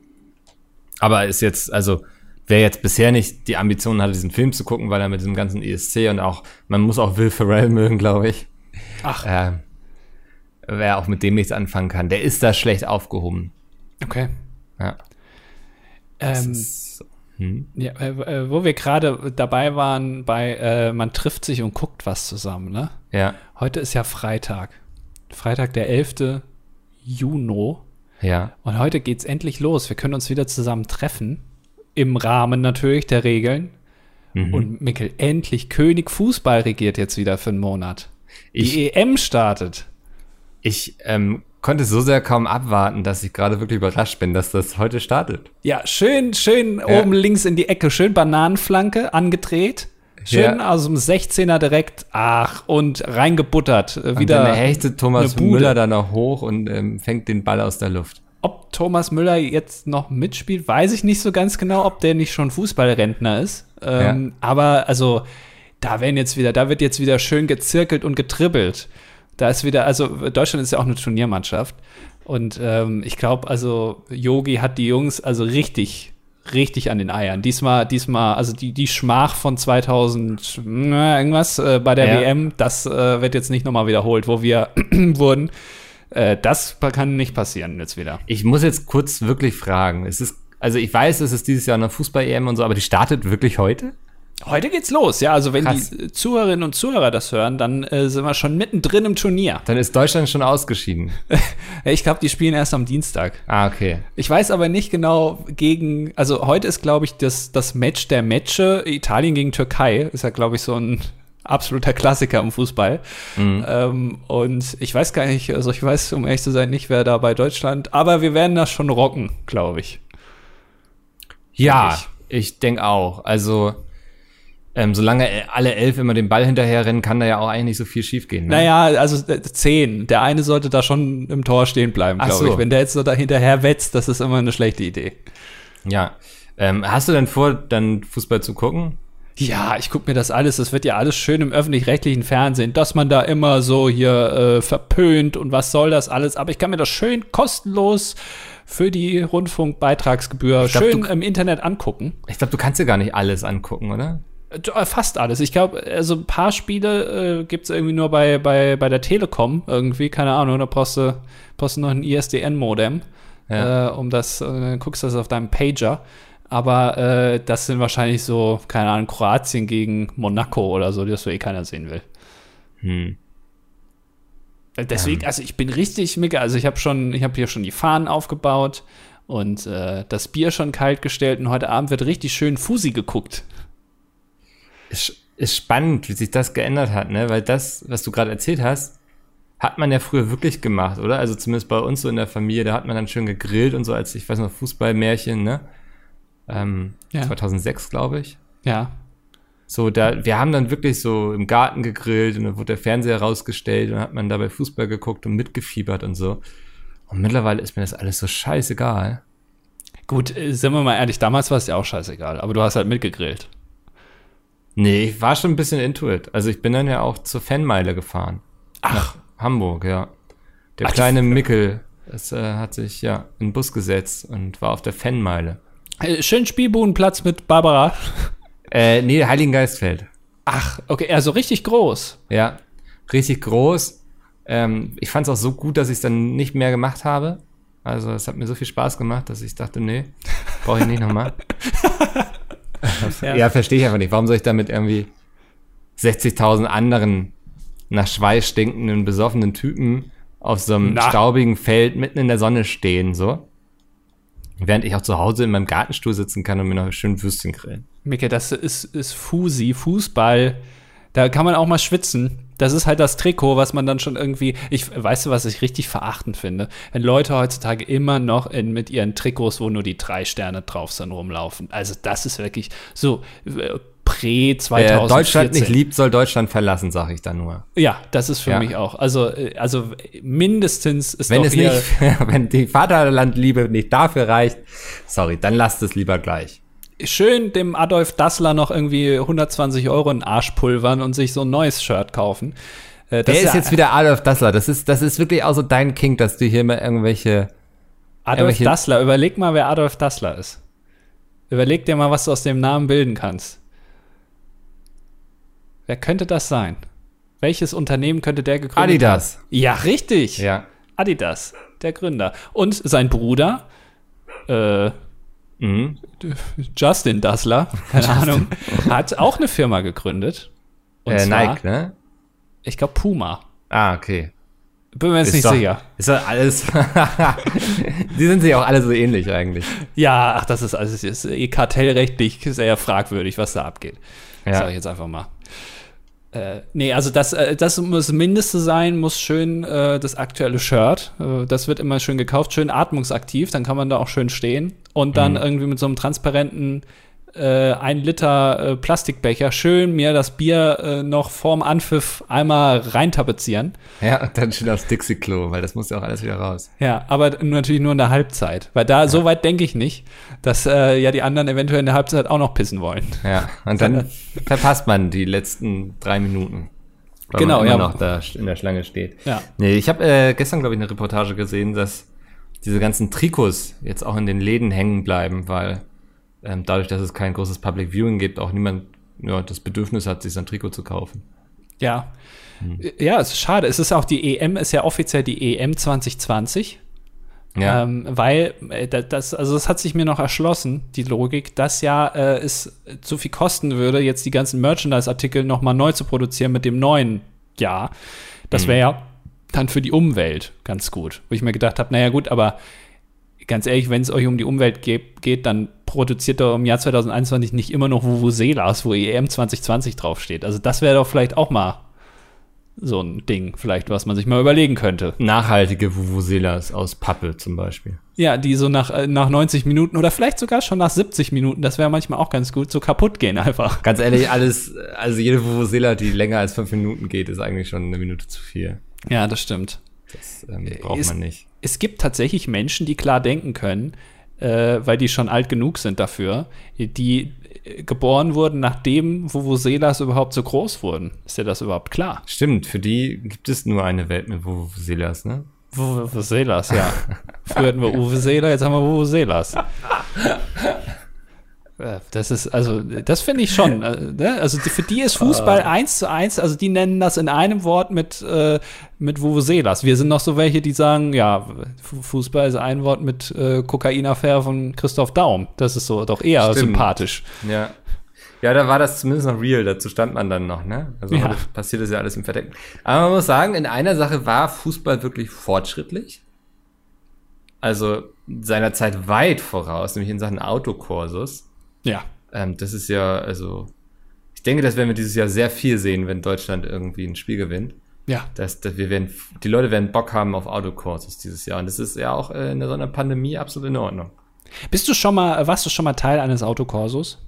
aber ist jetzt, also, wer jetzt bisher nicht die Ambition hatte, diesen Film zu gucken, weil er mit diesem ganzen ESC und auch, man muss auch Will Ferrell mögen, glaube ich. Ach. Ähm, wer auch mit dem nichts anfangen kann, der ist da schlecht aufgehoben. Okay. Ja. Ähm, ist so. hm? ja, äh, äh, wo wir gerade dabei waren bei äh, man trifft sich und guckt was zusammen, ne? Ja. Heute ist ja Freitag. Freitag, der 11. Juni. Ja. Und heute geht's endlich los. Wir können uns wieder zusammen treffen. Im Rahmen natürlich der Regeln. Mhm. Und Mikkel, endlich König Fußball regiert jetzt wieder für einen Monat. Ich- Die EM startet. Ich ähm, konnte so sehr kaum abwarten, dass ich gerade wirklich überrascht bin, dass das heute startet. Ja, schön, schön Ja. oben links in die Ecke, schön Bananenflanke angedreht. Schön Ja. aus dem 16er direkt, ach, und reingebuttert. Äh, Und Wieder. dann hechtet Thomas. Müller da noch hoch und ähm, fängt den Ball aus der Luft. Ob Thomas Müller jetzt noch mitspielt, weiß ich nicht so ganz genau, ob der nicht schon Fußballrentner ist. Ähm, Aber also, da werden jetzt wieder, da wird jetzt wieder schön gezirkelt und getribbelt. Da ist wieder, also Deutschland ist ja auch eine Turniermannschaft. Und ähm, ich glaube, also Yogi hat die Jungs also richtig, richtig an den Eiern. Diesmal, diesmal, also die, die Schmach von 2000, na, irgendwas äh, bei der Ja. WM, das äh, wird jetzt nicht nochmal wiederholt, wo wir wurden. Äh, das kann nicht passieren jetzt wieder. Ich muss jetzt kurz wirklich fragen. Es ist, also ich weiß, es ist dieses Jahr eine Fußball-EM und so, aber die startet wirklich heute? Heute geht's los, ja. Also wenn Krass. die Zuhörerinnen und Zuhörer das hören, dann äh, sind wir schon mittendrin im Turnier. Dann ist Deutschland schon ausgeschieden. Ich glaube, die spielen erst am Dienstag. Ah, okay. Ich weiß aber nicht genau gegen, also heute ist, glaube ich, das, das Match der Matche, Italien gegen Türkei, ist ja, glaube ich, so ein absoluter Klassiker im Fußball. Ähm, und ich weiß gar nicht, also ich weiß, um ehrlich zu sein, nicht, wer da bei Deutschland, aber wir werden das schon rocken, glaube ich. Ja, Denke ich denke auch. Also, ähm, solange alle elf immer den Ball hinterherrennen, kann da ja auch eigentlich nicht so viel schiefgehen. Ne? Naja, also zehn. Der eine sollte da schon im Tor stehen bleiben, glaube so. ich. Wenn der jetzt so da hinterher wetzt, das ist immer eine schlechte Idee. Ja. Ähm, hast du denn vor, dann Fußball zu gucken? Ja, ich gucke mir das alles, das wird ja alles schön im öffentlich-rechtlichen Fernsehen, dass man da immer so hier äh, verpönt und was soll das alles. Aber ich kann mir das schön kostenlos für die Rundfunkbeitragsgebühr glaub, schön du- im Internet angucken. Ich glaube, du kannst dir gar nicht alles angucken, oder? Äh, Fast alles. Ich glaube, also ein paar Spiele äh, gibt's irgendwie nur bei, bei, bei der Telekom irgendwie, keine Ahnung, da brauchst du, brauchst du noch ein ISDN-Modem, Ja. äh, um das, äh, dann guckst du das auf deinem Pager. Aber äh, das sind wahrscheinlich so, keine Ahnung, Kroatien gegen Monaco oder so, das so eh keiner sehen will. Hm. Deswegen, also ich bin richtig mega, also ich habe schon, ich habe hier schon die Fahnen aufgebaut und äh, das Bier schon kalt gestellt und heute Abend wird richtig schön Fusi geguckt. Ist, ist spannend, wie sich das geändert hat, ne? Weil das, was du gerade erzählt hast, hat man ja früher wirklich gemacht, oder? Also zumindest bei uns so in der Familie, da hat man dann schön gegrillt und so, als ich weiß noch, Fußballmärchen, ne? Ähm, Ja. 2006, glaube ich. Ja. So, da, wir haben dann wirklich so im Garten gegrillt und dann wurde der Fernseher rausgestellt und hat man dabei Fußball geguckt und mitgefiebert und so. Und mittlerweile ist mir das alles so scheißegal. Gut, äh, sind wir mal ehrlich, damals war es ja auch scheißegal, aber du hast halt mitgegrillt. Nee, ich war schon ein bisschen into it. Also ich bin dann ja auch zur Fanmeile gefahren. Ach. Nach Hamburg, ja. Der Ach, kleine Mickel, es äh, hat sich ja in den Bus gesetzt und war auf der Fanmeile. Äh, schön Spielbudenplatz mit Barbara. Äh, nee, Heiligengeistfeld. Ach, okay, also richtig groß. Ja, richtig groß. Ähm, ich fand es auch so gut, dass ich es dann nicht mehr gemacht habe. Also es hat mir so viel Spaß gemacht, dass ich dachte, nee, brauche ich nicht nochmal. Ja. ja, verstehe ich einfach nicht. Warum soll ich da mit irgendwie 60.000 anderen nach Schweiß stinkenden, besoffenen Typen auf so einem Na. staubigen Feld mitten in der Sonne stehen, so? Während ich auch zu Hause in meinem Gartenstuhl sitzen kann und mir noch schön Würstchen grillen. Micke, das ist, ist Fusi, Fußball. Da kann man auch mal schwitzen. Das ist halt das Trikot, was man dann schon irgendwie. Ich weißt du, was ich richtig verachtend finde? Wenn Leute heutzutage immer noch in, mit ihren Trikots, wo nur die drei Sterne drauf sind, rumlaufen. Also, das ist wirklich so äh, prä 2014. Wer Deutschland nicht liebt, soll Deutschland verlassen, sage ich da nur. Ja, das ist für Ja. mich auch. Also, äh, also mindestens ist Wenn doch es nicht, wenn die Vaterlandliebe nicht dafür reicht, sorry, dann lasst es lieber gleich. Schön dem Adolf Dassler noch irgendwie 120 Euro in den Arsch pulvern und sich so ein neues Shirt kaufen. Äh, das Wer ist ja- jetzt wieder Adolf Dassler? Das ist, das ist wirklich auch so dein King, dass du hier mal irgendwelche. Adolf irgendwelche- Dassler, überleg mal, wer Adolf Dassler ist. Überleg dir mal, was du aus dem Namen bilden kannst. Wer könnte das sein? Welches Unternehmen könnte der gegründet Adidas. haben? Ja, richtig. Ja. Adidas, der Gründer. Und sein Bruder, äh, Mhm. Justin Dassler, keine Ahnung, hat auch eine Firma gegründet. Und Äh, zwar, Nike, ne? ich glaube, Puma. Ah, okay. Bin mir jetzt Ist nicht doch, sicher. Ist doch alles. Die sind sich auch alle so ähnlich eigentlich. Ja, ach, das ist alles ist eh kartellrechtlich sehr fragwürdig, was da abgeht. Ja. Sag ich jetzt einfach mal. Äh, nee, also das, äh, das muss Mindeste sein, muss schön äh, das aktuelle Shirt. Äh, das wird immer schön gekauft, schön atmungsaktiv, dann kann man da auch schön stehen. Und dann Mhm. irgendwie mit so einem transparenten äh, ein Liter äh, Plastikbecher schön mir das Bier äh, noch vorm Anpfiff einmal reintapezieren. Ja, und dann schön aufs Dixie-Klo, weil das muss ja auch alles wieder raus. Ja, aber natürlich nur in der Halbzeit. Weil da, so weit denke ich nicht, dass äh, ja die anderen eventuell in der Halbzeit auch noch pissen wollen. Ja, und dann verpasst man die letzten drei Minuten. Weil Genau, man immer ja. noch da in der Schlange steht. Ja. Nee, ich habe äh, gestern, glaube ich, eine Reportage gesehen, dass diese ganzen Trikots jetzt auch in den Läden hängen bleiben, weil ähm, dadurch, dass es kein großes Public Viewing gibt, auch niemand ja, das Bedürfnis hat, sich so ein Trikot zu kaufen. Ja. Ja, es ist schade. Es ist auch die EM, ist ja offiziell die EM 2020. Ja, Ähm, weil äh, da- das, also das hat sich mir noch erschlossen, die Logik, dass ja äh, es zu viel kosten würde, jetzt die ganzen Merchandise-Artikel nochmal neu zu produzieren mit dem neuen Jahr. Das wäre ja dann für die Umwelt ganz gut. Wo ich mir gedacht habe, naja gut, aber ganz ehrlich, wenn es euch um die Umwelt geht, dann produziert doch im Jahr 2021 nicht immer noch Vuvuzelas, wo EM 2020 draufsteht. Also das wäre doch vielleicht auch mal so ein Ding, vielleicht, was man sich mal überlegen könnte. nachhaltige Vuvuzelas aus Pappe zum Beispiel. Ja, die so nach, äh, nach 90 Minuten oder vielleicht sogar schon nach 70 Minuten, das wäre manchmal auch ganz gut, so kaputt gehen einfach. Ganz ehrlich, alles, also jede Vuvuzela, die länger als fünf Minuten geht, ist eigentlich schon eine Minute zu viel. Ja, das stimmt. Das ähm, braucht ist- man nicht. Es gibt tatsächlich Menschen, die klar denken können, äh, weil die schon alt genug sind dafür, die äh, geboren wurden, nachdem Vuvuzelas überhaupt so groß wurden. Ist dir das überhaupt klar? Stimmt, für die gibt es nur eine Welt mit Vuvuzelas, ne? Vuvuzelas, ja. Früher hatten wir Uvuzela, jetzt haben wir Vuvuzelas. Das ist, also, das finde ich schon. äh, ne? Also, für die ist Fußball eins zu eins, also die nennen das in einem Wort mit, äh, mit Vuvuzelas. Wir sind noch so welche, die sagen, ja, Fu- Fußball ist ein Wort mit äh, Kokainaffäre von Christoph Daum. Das ist so doch eher Stimmt. sympathisch. Ja. Ja, da war das zumindest noch real, dazu stand man dann noch, ne? Also Ja. passiert das ja alles im Verdecken. Aber man muss sagen, in einer Sache war Fußball wirklich fortschrittlich. Also seiner Zeit weit voraus, nämlich in Sachen Autokursus. Ja. Ähm, das ist ja, also, ich denke, das werden wir dieses Jahr sehr viel sehen, wenn Deutschland irgendwie ein Spiel gewinnt. Ja. Dass, dass wir werden, die Leute werden Bock haben auf Autokursus dieses Jahr. Und das ist ja auch äh, in so einer Pandemie absolut in Ordnung. Bist du schon mal, warst du schon mal Teil eines Autokorsos?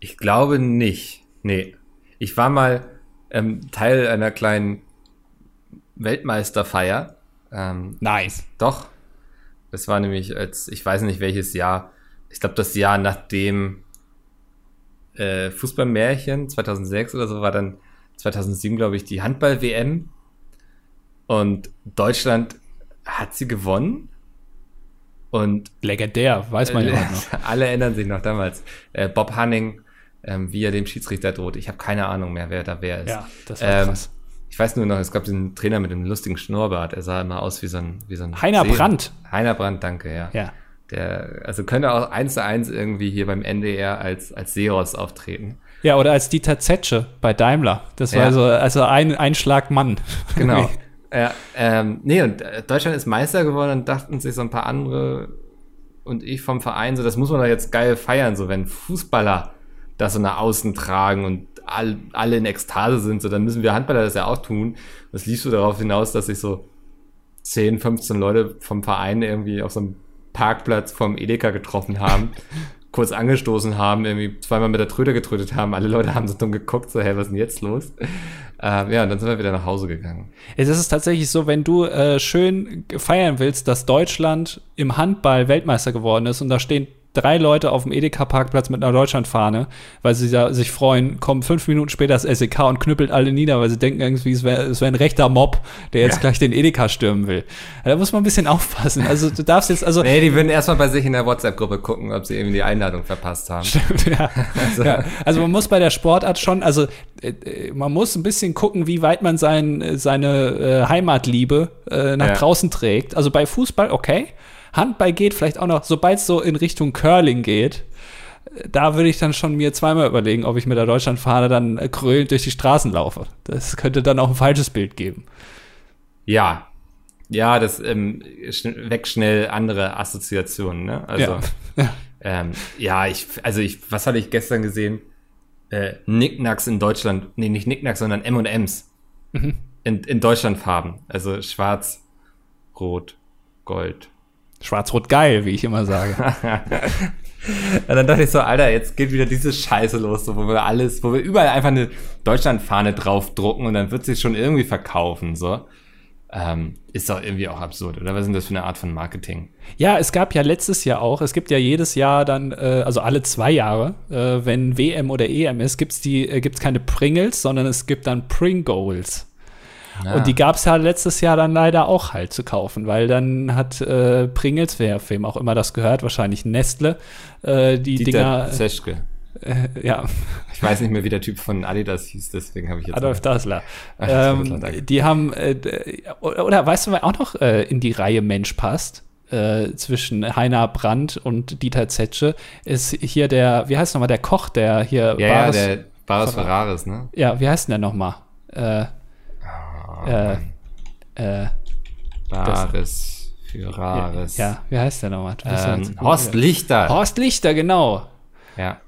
Ich glaube nicht. Nee. Ich war mal ähm, Teil einer kleinen Weltmeisterfeier. Ähm, Nice. doch. Das war nämlich als, ich weiß nicht welches Jahr. Ich glaube, das Jahr nachdem äh, Fußballmärchen 2006 oder so war dann 2007, glaube ich, die Handball-WM. Und Deutschland hat sie gewonnen. Und Legendär, weiß man ja auch noch. alle erinnern sich noch damals. Äh, Bob Hanning, ähm, wie er dem Schiedsrichter droht. Ich habe keine Ahnung mehr, wer da wer ist. Ja, das war ähm, krass. Ich weiß nur noch, es gab diesen Trainer mit dem lustigen Schnurrbart. Er sah immer aus wie so ein, wie so ein Heiner See- Brandt. Heiner Brandt, danke, ja. Ja. Der, also könnte auch eins zu eins irgendwie hier beim NDR als, als Seros auftreten. Ja, oder als Dieter Zetsche bei Daimler. Das war Ja. so also ein, ein Schlag Mann. Genau. ja, ähm, nee, und äh, Deutschland ist Meister geworden und dachten sich so ein paar andere und ich vom Verein, so das muss man doch jetzt geil feiern, so wenn Fußballer das so nach außen tragen und all, alle in Ekstase sind, so dann müssen wir Handballer das ja auch tun. Das lief so darauf hinaus, dass sich so 10, 15 Leute vom Verein irgendwie auf so einem Parkplatz vom Edeka getroffen haben, kurz angestoßen haben, irgendwie zweimal mit der Tröte getrötet haben. Alle Leute haben so dumm geguckt, so, hey, was ist denn jetzt los? Ähm, ja, und dann sind wir wieder nach Hause gegangen. Es ist tatsächlich so, wenn du äh, schön feiern willst, dass Deutschland im Handball Weltmeister geworden ist und da stehen drei Leute auf dem Edeka-Parkplatz mit einer Deutschlandfahne, weil sie da sich freuen, kommen fünf Minuten später das SEK und knüppelt alle nieder, weil sie denken irgendwie, es wäre wär ein rechter Mob, der jetzt Ja. gleich den Edeka stürmen will. Da muss man ein bisschen aufpassen. Also du darfst jetzt, also Nee, die würden erstmal bei sich in der WhatsApp-Gruppe gucken, ob sie irgendwie die Einladung verpasst haben. ja. Also, ja. also man muss bei der Sportart schon, also äh, äh, man muss ein bisschen gucken, wie weit man sein, äh, seine äh, Heimatliebe äh, nach Ja. draußen trägt. Also bei Fußball, okay. Handball geht vielleicht auch noch, sobald es so in Richtung Curling geht, äh, da würde ich dann schon mir zweimal überlegen, ob ich mit der Deutschlandfahne dann äh, krölend durch die Straßen laufe. Das könnte dann auch ein falsches Bild geben. Ja. Ja, das ähm, weg schnell andere Assoziationen, ne? Also, Ja. Ja. Ähm, ja, ich, also ich, was hatte ich gestern gesehen? Äh, Nicknacks in Deutschland, nee, nicht Nicknacks, sondern M&M's. In, in Deutschlandfarben. Also schwarz, rot, gold. Schwarz-Rot geil, wie ich immer sage. Und dann dachte ich so, Alter, jetzt geht wieder diese Scheiße los, so, wo wir alles, wo wir überall einfach eine Deutschlandfahne draufdrucken und dann wird sie schon irgendwie verkaufen, so. Ähm, ist doch irgendwie auch absurd, oder? Was ist denn das für eine Art von Marketing? Ja, es gab ja letztes Jahr auch, es gibt ja jedes Jahr dann, äh, also alle zwei Jahre, äh, wenn WM oder EM ist, gibt's die, äh, gibt's keine Pringles, sondern es gibt dann Pringles. Und die gab's ja letztes Jahr dann leider auch halt zu kaufen, weil dann hat äh, Pringles, wer wem auch immer das gehört, wahrscheinlich Nestle, äh, die Dieter Dinger, Zeschke. äh, ja, Ich weiß nicht mehr, wie der Typ von Adidas hieß, deswegen habe ich jetzt. Adolf Dassler. Ähm, die haben, äh, oder, weißt du, wer auch noch äh, in die Reihe Mensch passt? Äh, zwischen Heiner Brandt und Dieter Zetsche ist hier der, wie heißt nochmal, der Koch, der hier ja, ja, Bares- der Baris Ferraris, ne? ja, wie heißt denn der nochmal? Äh, Äh, äh, Baris Ferraris. ja, wie heißt der nochmal? Ja Ähm, Horst Lichter. Horst Lichter, genau. Ja.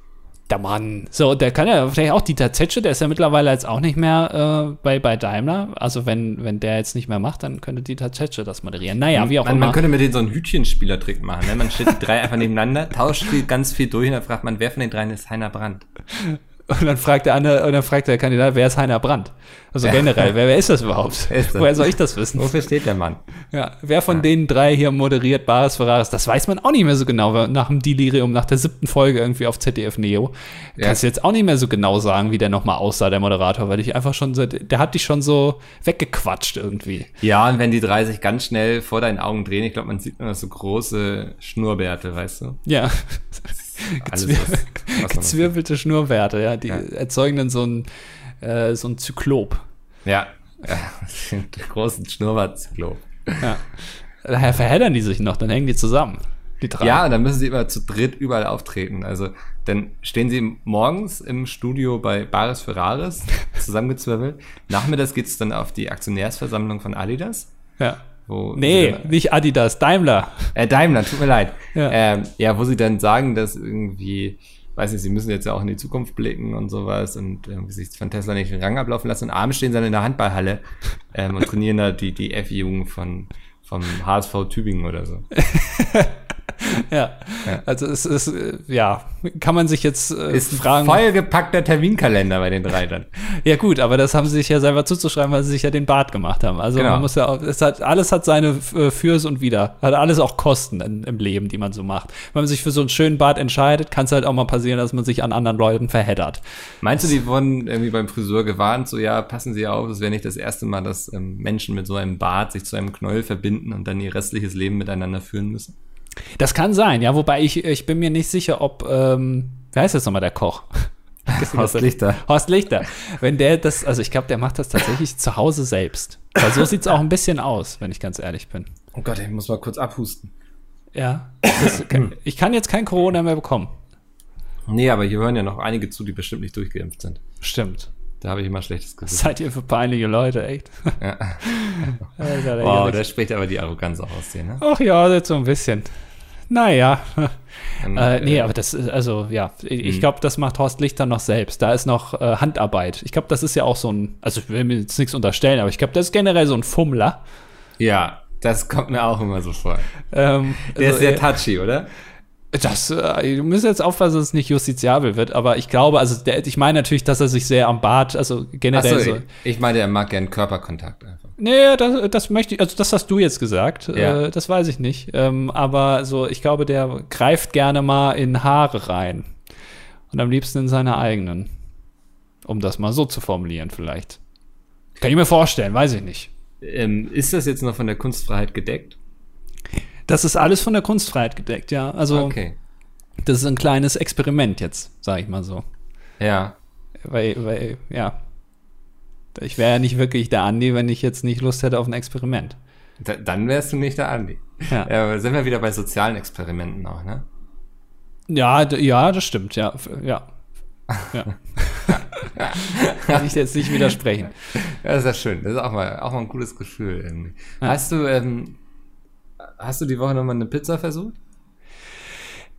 Der Mann. So, der kann ja vielleicht auch Dieter Zetsche, der ist ja mittlerweile jetzt auch nicht mehr äh, bei, bei Daimler. Also wenn, wenn der jetzt nicht mehr macht, dann könnte Dieter Zetsche das moderieren. Naja, wie auch man, immer. man könnte mit denen so einen Hütchenspielertrick machen. Ne? Man stellt die drei einfach nebeneinander, tauscht viel, ganz viel durch und dann fragt man, wer von den dreien ist Heiner Brandt? Und dann fragt der andere, und dann fragt der Kandidat, wer ist Heiner Brandt? Also generell, wer, wer ist das überhaupt? Ist das? Woher soll ich das wissen? Wofür steht der Mann? Ja, wer von den drei hier moderiert Bares Ferraris? Das weiß man auch nicht mehr so genau. Nach dem Delirium, nach der siebten Folge irgendwie auf ZDF Neo, Ja. kannst du jetzt auch nicht mehr so genau sagen, wie der nochmal aussah, der Moderator, weil ich einfach schon so, der hat dich schon so weggequatscht irgendwie. Ja, und wenn die drei sich ganz schnell vor deinen Augen drehen, ich glaube, man sieht nur noch so große Schnurrbärte, weißt du? Ja. Alles, Gezwir was- was man gezwirbelte Schnurrbärte, ja, die Ja. erzeugen dann so ein, äh, so ein Zyklop. Ja. ja. Den großen Schnurrbartzyklop. Ja. Daher verheddern die sich noch, dann hängen die zusammen. Die drei. Ja, dann müssen sie immer zu dritt überall auftreten. Also dann stehen sie morgens im Studio bei Baris Ferraris, zusammengezwirbelt. Nachmittags geht's dann auf die Aktionärsversammlung von Adidas. ja. Wo Nee, dann- nicht Adidas, Daimler. Äh, Daimler, tut mir leid. Ja. Ähm, ja, wo sie dann sagen, dass irgendwie, weiß nicht, sie müssen jetzt ja auch in die Zukunft blicken und sowas und irgendwie sich von Tesla nicht den Rang ablaufen lassen. Und abends stehen sie dann in der Handballhalle ähm, und trainieren da die, die F-Jugend von vom HSV Tübingen oder so. Ja. Ja. Also es ist, äh, ja, kann man sich jetzt äh, Ist fragen. vollgepackter Terminkalender bei den drei dann. Ja gut, aber das haben sie sich ja selber zuzuschreiben, weil sie sich ja den Bart gemacht haben. Also Genau. man muss ja auch, es hat, alles hat seine äh, Fürs und Wider. Hat alles auch Kosten in, im Leben, die man so macht. Wenn man sich für so einen schönen Bart entscheidet, kann es halt auch mal passieren, dass man sich an anderen Leuten verheddert. Meinst du, die wurden irgendwie beim Friseur gewarnt, so ja, passen Sie auf, es wäre nicht das erste Mal, dass ähm, Menschen mit so einem Bart sich zu einem Knäuel verbinden und dann ihr restliches Leben miteinander führen müssen? Das kann sein, ja, wobei ich, ich bin mir nicht sicher, ob, ähm, wer heißt jetzt nochmal der Koch? Horst Lichter. Horst Lichter. Wenn der das, also ich glaube, der macht das tatsächlich zu Hause selbst. Weil so sieht's auch ein bisschen aus, wenn ich ganz ehrlich bin. Oh Gott, ich muss mal kurz abhusten. Ja. Das, ich kann jetzt kein Corona mehr bekommen. Nee, aber hier hören ja noch einige zu, die bestimmt nicht durchgeimpft sind. Stimmt. Da habe ich immer schlechtes Was Gewissen. seid ihr für peinliche Leute, echt? Ja. Der Wow, Erik. da spricht aber die Arroganz auch aus dir, ne? Ach ja, jetzt so ein bisschen. Naja. Dann, Äh, nee, äh, aber das ist, also ja, ich Mhm. glaube, das macht Horst Lichter noch selbst. Da ist noch äh, Handarbeit. Ich glaube, das ist ja auch so ein, also ich will mir jetzt nichts unterstellen, aber ich glaube, das ist generell so ein Fummler. Ja, das kommt mir auch immer so vor. Ähm, Der also, ist sehr äh, touchy, oder? Das, äh, du musst jetzt aufpassen, dass es nicht justiziabel wird, aber ich glaube, also der, ich meine natürlich, dass er sich sehr am Bart, also generell Achso, so. ich, ich meine, er mag gern Körperkontakt einfach. Nee, das, das möchte ich, also das hast du jetzt gesagt, Ja. äh, das weiß ich nicht. Ähm, aber so, ich glaube, der greift gerne mal in Haare rein. Und am liebsten in seine eigenen. Um das mal so zu formulieren, vielleicht. Kann ich mir vorstellen, weiß ich nicht. Ähm, ist das jetzt noch von der Kunstfreiheit gedeckt? Das ist alles von der Kunstfreiheit gedeckt, ja. Also, Okay. das ist ein kleines Experiment jetzt, sag ich mal so. Ja. Weil, weil, ja. Ich wäre ja nicht wirklich der Andi, wenn ich jetzt nicht Lust hätte auf ein Experiment. Da, dann wärst du nicht der Andi. Ja. Aber sind wir wieder bei sozialen Experimenten auch, ne? Ja, ja, das stimmt, ja. Ja. ja. Kann ich jetzt nicht widersprechen. Ja, das ist ja schön. Das ist auch mal, auch mal ein gutes Gefühl irgendwie. Ja. Hast du, ähm, hast du die Woche nochmal eine Pizza versucht?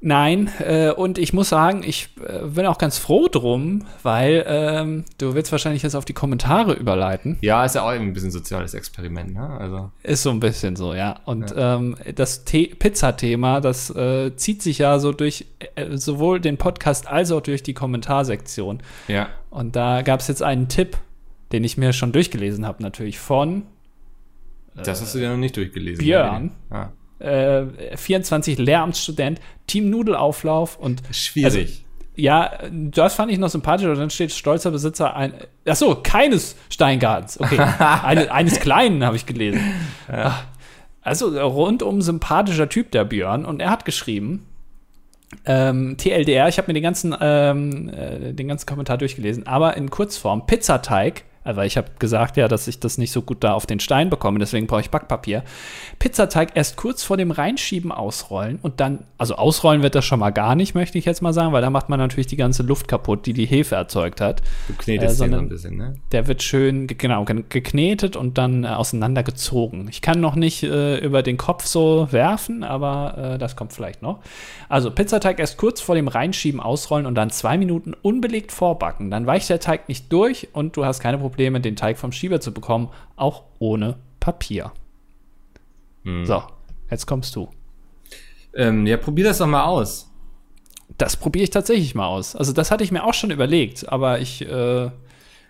Nein, äh, und ich muss sagen, ich äh, bin auch ganz froh drum, weil ähm, du willst wahrscheinlich jetzt auf die Kommentare überleiten. Ja, ist ja auch ein bisschen soziales Experiment, ne? Also. Ist so ein bisschen so, ja. Und ja. Ähm, das Pizza-Thema, das äh, zieht sich ja so durch äh, sowohl den Podcast als auch durch die Kommentarsektion. Ja. Und da gab es jetzt einen Tipp, den ich mir schon durchgelesen habe, natürlich von. Das hast du ja noch nicht durchgelesen. Björn. Ja äh, 24 Lehramtsstudent, Team Nudelauflauf und schwierig. Also, ja, das fand ich noch sympathisch. Und dann steht stolzer Besitzer ein. Achso, keines Steingartens. Okay. Eine, eines kleinen habe ich gelesen. Ja. Also rundum sympathischer Typ, der Björn. Und er hat geschrieben, ähm, TLDR, ich habe mir den ganzen, ähm, äh, den ganzen Kommentar durchgelesen, aber in Kurzform, Pizzateig weil ich habe gesagt ja, dass ich das nicht so gut da auf den Stein bekomme, deswegen brauche ich Backpapier. Pizzateig erst kurz vor dem Reinschieben ausrollen und dann, also ausrollen wird das schon mal gar nicht, möchte ich jetzt mal sagen, weil da macht man natürlich die ganze Luft kaputt, die die Hefe erzeugt hat. Du knetest äh, den ein bisschen, ne? Der wird schön, genau, geknetet und dann äh, auseinandergezogen. Ich kann noch nicht äh, über den Kopf so werfen, aber äh, das kommt vielleicht noch. Also Pizzateig erst kurz vor dem Reinschieben ausrollen und dann zwei Minuten unbelegt vorbacken. Dann weicht der Teig nicht durch und du hast keine Probleme Probleme, den Teig vom Schieber zu bekommen, auch ohne Papier. Hm. So, jetzt kommst du. Ähm, ja, probier das doch mal aus. Das probiere ich tatsächlich mal aus. Also, das hatte ich mir auch schon überlegt, aber ich. Äh,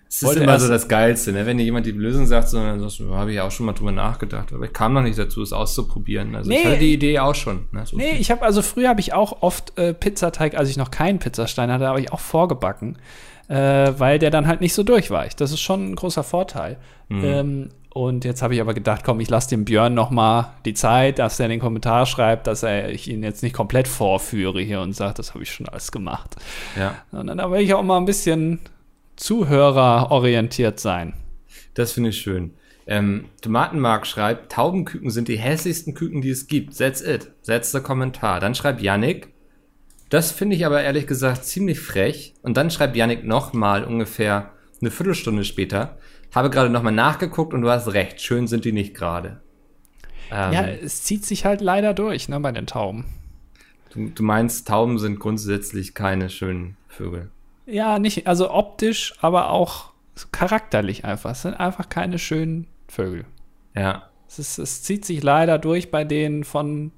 es ist immer so das Geilste, ne? wenn dir jemand die Lösung sagt, so, dann sagst du, habe ich auch schon mal drüber nachgedacht, aber ich kam noch nicht dazu, es auszuprobieren. Also nee, ich hatte die Idee auch schon. Ne? So nee, ich habe also früher habe ich auch oft äh, Pizzateig, als ich noch keinen Pizzastein hatte, habe ich auch vorgebacken äh, weil der dann halt nicht so durchweicht. Das ist schon ein großer Vorteil. Mhm. Ähm, und jetzt habe ich aber gedacht, komm, ich lasse dem Björn noch mal die Zeit, dass er in den Kommentar schreibt, dass er ich ihn jetzt nicht komplett vorführe hier und sagt, das habe ich schon alles gemacht. Ja. Sondern da will ich auch mal ein bisschen zuhörerorientiert sein. Das finde ich schön. Ähm, Tomatenmark schreibt, Taubenküken sind die hässlichsten Küken, die es gibt. That's it. Letzter Kommentar. Dann schreibt Yannick, das finde ich aber ehrlich gesagt ziemlich frech. Und dann schreibt Yannick nochmal ungefähr eine Viertelstunde später. Habe gerade nochmal nachgeguckt und du hast recht, schön sind die nicht gerade. Ähm, ja, es zieht sich halt leider durch, ne, bei den Tauben. Du, du meinst, Tauben sind grundsätzlich keine schönen Vögel. Ja, nicht, also optisch, aber auch charakterlich einfach. Es sind einfach keine schönen Vögel. Ja. Es, ist, es zieht sich leider durch bei denen von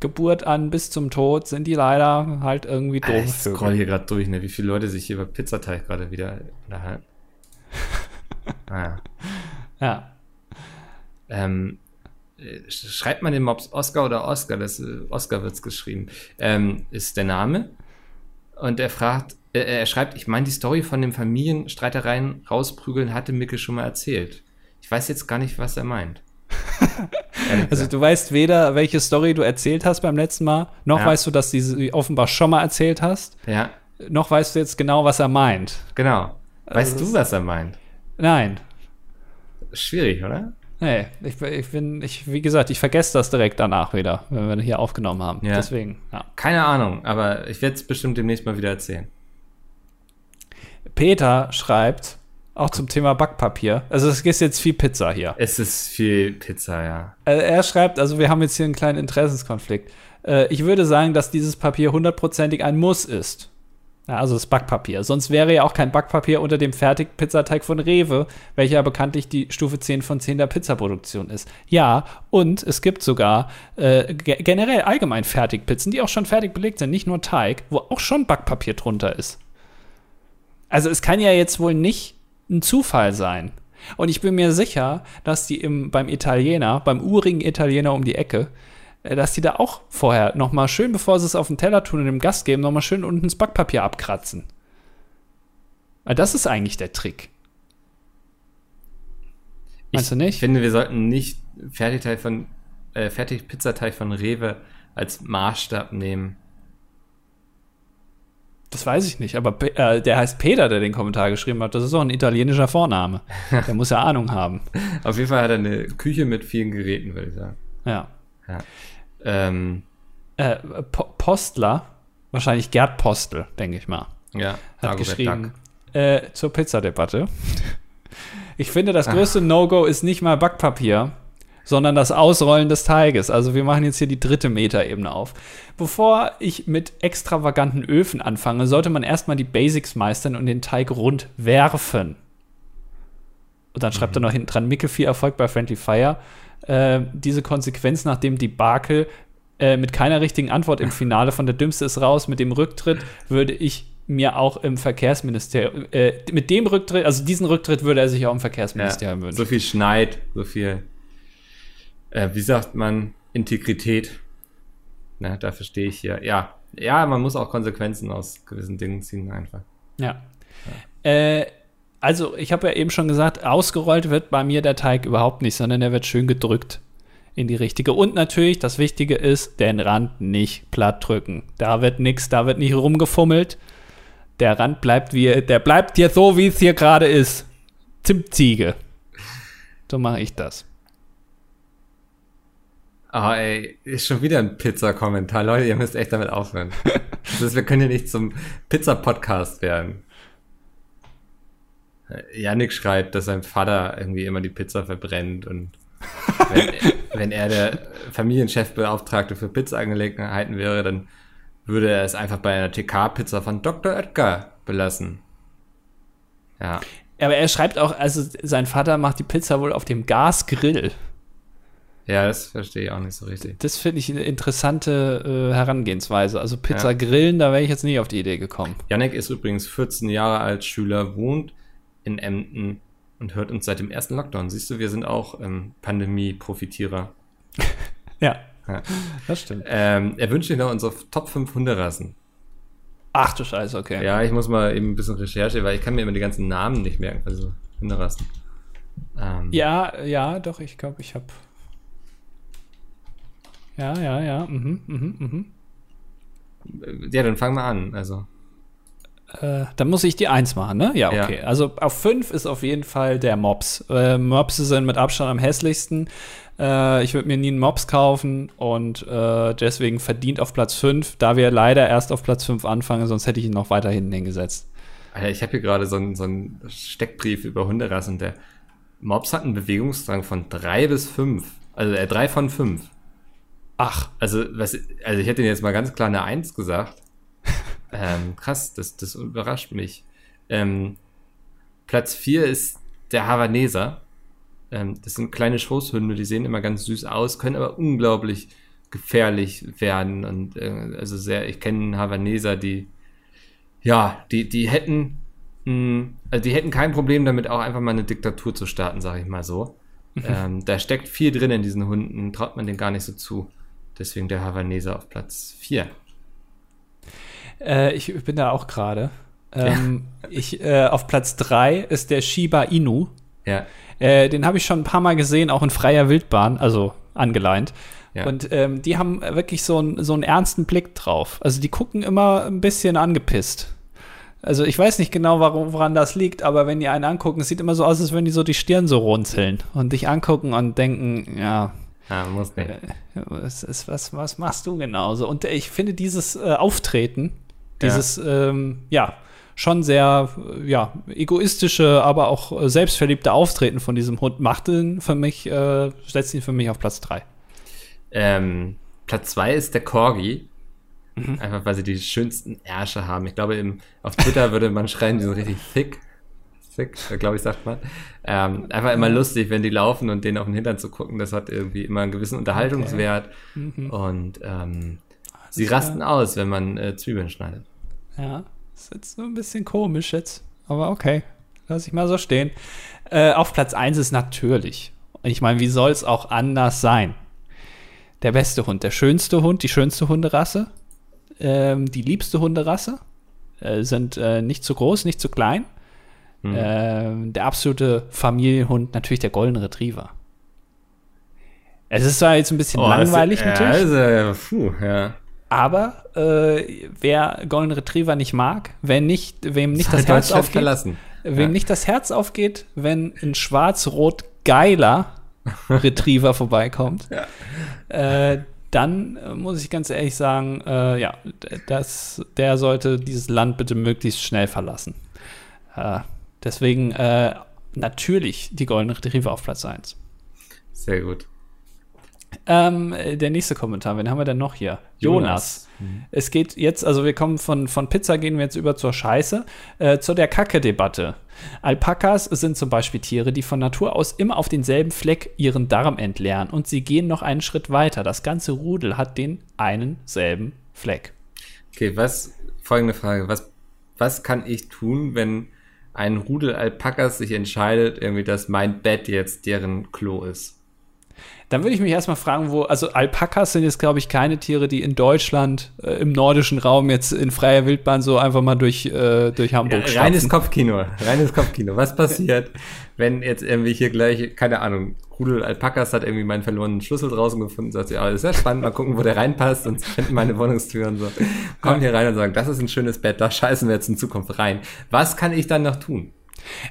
Geburt an bis zum Tod sind die leider halt irgendwie doof. Ich scroll hier gerade durch, ne? wie viele Leute sich hier über Pizzateig gerade wieder unterhalten. naja. Ja. Ähm, äh, schreibt man den Mobs Oscar oder Oscar? Das, Oscar wird's geschrieben. Ähm, ist der Name. Und er fragt, äh, er schreibt, ich meine, die Story von den Familienstreitereien rausprügeln hatte Micke schon mal erzählt. Ich weiß jetzt gar nicht, was er meint. also du weißt weder, welche Story du erzählt hast beim letzten Mal, noch ja. weißt du, dass du sie offenbar schon mal erzählt hast. Ja. Noch weißt du jetzt genau, was er meint. Genau. Weißt also, du, was er meint? Nein. Schwierig, oder? Nee, ich, ich bin, ich, wie gesagt, ich vergesse das direkt danach wieder, wenn wir hier aufgenommen haben. Ja. Deswegen, ja. Keine Ahnung, aber ich werde es bestimmt demnächst mal wieder erzählen. Peter schreibt, auch zum Thema Backpapier. Also es ist jetzt viel Pizza hier. Es ist viel Pizza, ja. Also er schreibt, also wir haben jetzt hier einen kleinen Interessenskonflikt. Äh, ich würde sagen, dass dieses Papier hundertprozentig ein Muss ist. Also das Backpapier. Sonst wäre ja auch kein Backpapier unter dem Fertigpizzateig von Rewe, welcher bekanntlich die Stufe 10 von 10 der Pizzaproduktion ist. Ja, und es gibt sogar äh, generell allgemein Fertigpizzen, die auch schon fertig belegt sind, nicht nur Teig, wo auch schon Backpapier drunter ist. Also es kann ja jetzt wohl nicht ein Zufall sein. Und ich bin mir sicher, dass die im, beim Italiener, beim urigen Italiener um die Ecke, äh, dass die da auch vorher nochmal schön, bevor sie es auf den Teller tun und dem Gast geben, nochmal schön unten ins Backpapier abkratzen. Weil das ist eigentlich der Trick. Meinst ich du nicht? Ich finde, wir sollten nicht Fertigteig von, äh, Fertigpizzateig von Rewe als Maßstab nehmen. Das weiß ich nicht, aber äh, der heißt Peter, der den Kommentar geschrieben hat. Das ist auch ein italienischer Vorname. Der muss ja Ahnung haben. Auf jeden Fall hat er eine Küche mit vielen Geräten, würde ich sagen. Ja. ja. Ähm. Äh, Postler, wahrscheinlich Gerd Postel, denke ich mal. Ja, hat geschrieben. äh, zur Pizzadebatte. Ich finde, das größte No-Go ist nicht mal Backpapier, sondern das Ausrollen des Teiges. Also wir machen jetzt hier die dritte Metaebene auf. Bevor ich mit extravaganten Öfen anfange, sollte man erstmal die Basics meistern und den Teig rund werfen. Und dann schreibt er noch hinten dran, Micke, viel Erfolg bei Friendly Fire. Äh, diese Konsequenz nach dem Debakel äh, mit keiner richtigen Antwort im Finale von der Dümmste ist raus, mit dem Rücktritt würde ich mir auch im Verkehrsministerium, äh, mit dem Rücktritt, also diesen Rücktritt würde er sich auch im Verkehrsministerium wünschen. So viel Schneid, so viel, äh, wie sagt man, Integrität. Na, dafür stehe ich hier. Ja, ja, man muss auch Konsequenzen aus gewissen Dingen ziehen, einfach. Ja. Äh, also, ich habe ja eben schon gesagt, ausgerollt wird bei mir der Teig überhaupt nicht, sondern der wird schön gedrückt in die richtige. Und natürlich, das Wichtige ist, den Rand nicht platt drücken. Da wird nichts, da wird nicht rumgefummelt. Der Rand bleibt wie, der bleibt hier so, wie es hier gerade ist. Zimtziege. So mache ich das. Ah, ey, ist schon wieder ein Pizza-Kommentar. Leute, ihr müsst echt damit aufhören. das ist, wir können ja nicht zum Pizza-Podcast werden. Yannick schreibt, dass sein Vater irgendwie immer die Pizza verbrennt und wenn, wenn er der Familienchefbeauftragte für Pizza-Angelegenheiten wäre, dann würde er es einfach bei einer TK-Pizza von Dr. Oetker belassen. Ja. Aber er schreibt auch, also sein Vater macht die Pizza wohl auf dem Gasgrill. Ja, das verstehe ich auch nicht so richtig. Das finde ich eine interessante äh, Herangehensweise. Also Pizza ja. grillen, da wäre ich jetzt nie auf die Idee gekommen. Janek ist übrigens 14 Jahre alt, Schüler, wohnt in Emden und hört uns seit dem ersten Lockdown. Siehst du, wir sind auch ähm, Pandemie-Profitierer. ja, ja, das stimmt. Ähm, er wünscht dir noch unsere Top 5 Hunderassen. Ach du Scheiße, okay. Ja, ich muss mal eben ein bisschen Recherche, weil ich kann mir immer die ganzen Namen nicht merken, also Hunderassen. Ähm, ja, ja, doch, ich glaube, ich habe. Ja, ja, ja. Mhm, mhm, mhm. Ja, dann fang mal an. Also. Äh, dann muss ich die 1 machen, ne? Ja, okay. Ja. Also auf 5 ist auf jeden Fall der Mops. Äh, Mops sind mit Abstand am hässlichsten. Äh, ich würde mir nie einen Mops kaufen und äh, deswegen verdient auf Platz 5, da wir leider erst auf Platz 5 anfangen, sonst hätte ich ihn noch weiter hinten hingesetzt. Alter, ich habe hier gerade so einen so Steckbrief über Hunderassen. Der Mops hat einen Bewegungsdrang von 3 bis 5. Also äh, 3 von 5. Ach. Also, was, also ich hätte jetzt mal ganz klar eine 1 gesagt. ähm, krass, das, das überrascht mich. Ähm, Platz 4 ist der Havaneser. Ähm, das sind kleine Schoßhunde, die sehen immer ganz süß aus, können aber unglaublich gefährlich werden. Und äh, also sehr, ich kenne Havaneser, die ja, die, die hätten, mh, hm, also die hätten kein Problem damit, auch einfach mal eine Diktatur zu starten, sage ich mal so. Ähm, da steckt viel drin in diesen Hunden, traut man denen gar nicht so zu. Deswegen der Havaneser auf Platz 4. Äh, ich bin da auch gerade. Ähm, ja. ich, äh, auf Platz 3 ist der Shiba Inu. Ja. Äh, den habe ich schon ein paar Mal gesehen, auch in freier Wildbahn, also angeleint. Ja. Und ähm, die haben wirklich so, ein, so einen ernsten Blick drauf. Also die gucken immer ein bisschen angepisst. Also ich weiß nicht genau, warum, woran das liegt, aber wenn die einen angucken, es sieht immer so aus, als würden die so die Stirn so runzeln und dich angucken und denken, ja. Ja, muss nicht. Äh, was, ist, was, was machst du genauso? Und ich finde dieses äh, Auftreten, dieses, ja, ähm, ja schon sehr ja, egoistische, aber auch äh, selbstverliebte Auftreten von diesem Hund macht ihn für mich, äh, setzt ihn für mich auf Platz 3. Ähm, Platz 2 ist der Corgi. Mhm. Einfach weil sie die schönsten Ärsche haben. Ich glaube, im, auf Twitter würde man schreien, die sind richtig thick. Thick, glaube ich, sagt man. Ähm, einfach immer lustig, wenn die laufen und denen auf den Hintern zu gucken. Das hat irgendwie immer einen gewissen Unterhaltungswert. Okay. Mhm. Und ähm, sie rasten aus, wenn man äh, Zwiebeln schneidet. Ja. Ist jetzt nur ein bisschen komisch jetzt. Aber okay. Lass ich mal so stehen. Äh, auf Platz 1 ist natürlich. Ich meine, wie soll es auch anders sein? Der beste Hund, der schönste Hund, die schönste Hunderasse, ähm, die liebste Hunderasse, äh, sind äh, nicht zu groß, nicht zu klein. Mhm. Ähm, der absolute Familienhund, natürlich der Golden Retriever. Es ist zwar jetzt ein bisschen oh, langweilig also, natürlich. Also, puh, ja. Aber äh, wer Golden Retriever nicht mag, wenn nicht, wem nicht das Herz aufgeht, verlassen. wem ja. nicht das Herz aufgeht, wenn ein schwarz-rot geiler Retriever vorbeikommt, ja. äh, dann äh, muss ich ganz ehrlich sagen, äh, ja, das, der sollte dieses Land bitte möglichst schnell verlassen. Deswegen äh, natürlich die Golden Retriever auf Platz 1. Sehr gut. Ähm, der nächste Kommentar, wen haben wir denn noch hier? Jonas. Jonas. Es geht jetzt, also wir kommen von, von Pizza, gehen wir jetzt über zur Scheiße, äh, zu der Kacke-Debatte. Alpakas sind zum Beispiel Tiere, die von Natur aus immer auf denselben Fleck ihren Darm entleeren und sie gehen noch einen Schritt weiter. Das ganze Rudel hat den einen selben Fleck. Okay, was, folgende Frage, was, was kann ich tun, wenn ein Rudel Alpakas sich entscheidet, irgendwie, dass mein Bett jetzt deren Klo ist? Dann würde ich mich erstmal fragen, wo, also Alpakas sind jetzt, glaube ich, keine Tiere, die in Deutschland, äh, im nordischen Raum jetzt in freier Wildbahn so einfach mal durch, äh, durch Hamburg ja, Reines Kopfkino, reines Kopfkino. Was passiert, wenn jetzt irgendwie hier gleich, keine Ahnung, Rudel Alpakas hat irgendwie meinen verlorenen Schlüssel draußen gefunden, sagt, ja, das ist ja spannend, mal gucken, wo der reinpasst und finden meine Wohnungstür und so. Kommen hier rein und sagen, das ist ein schönes Bett, da scheißen wir jetzt in Zukunft rein. Was kann ich dann noch tun?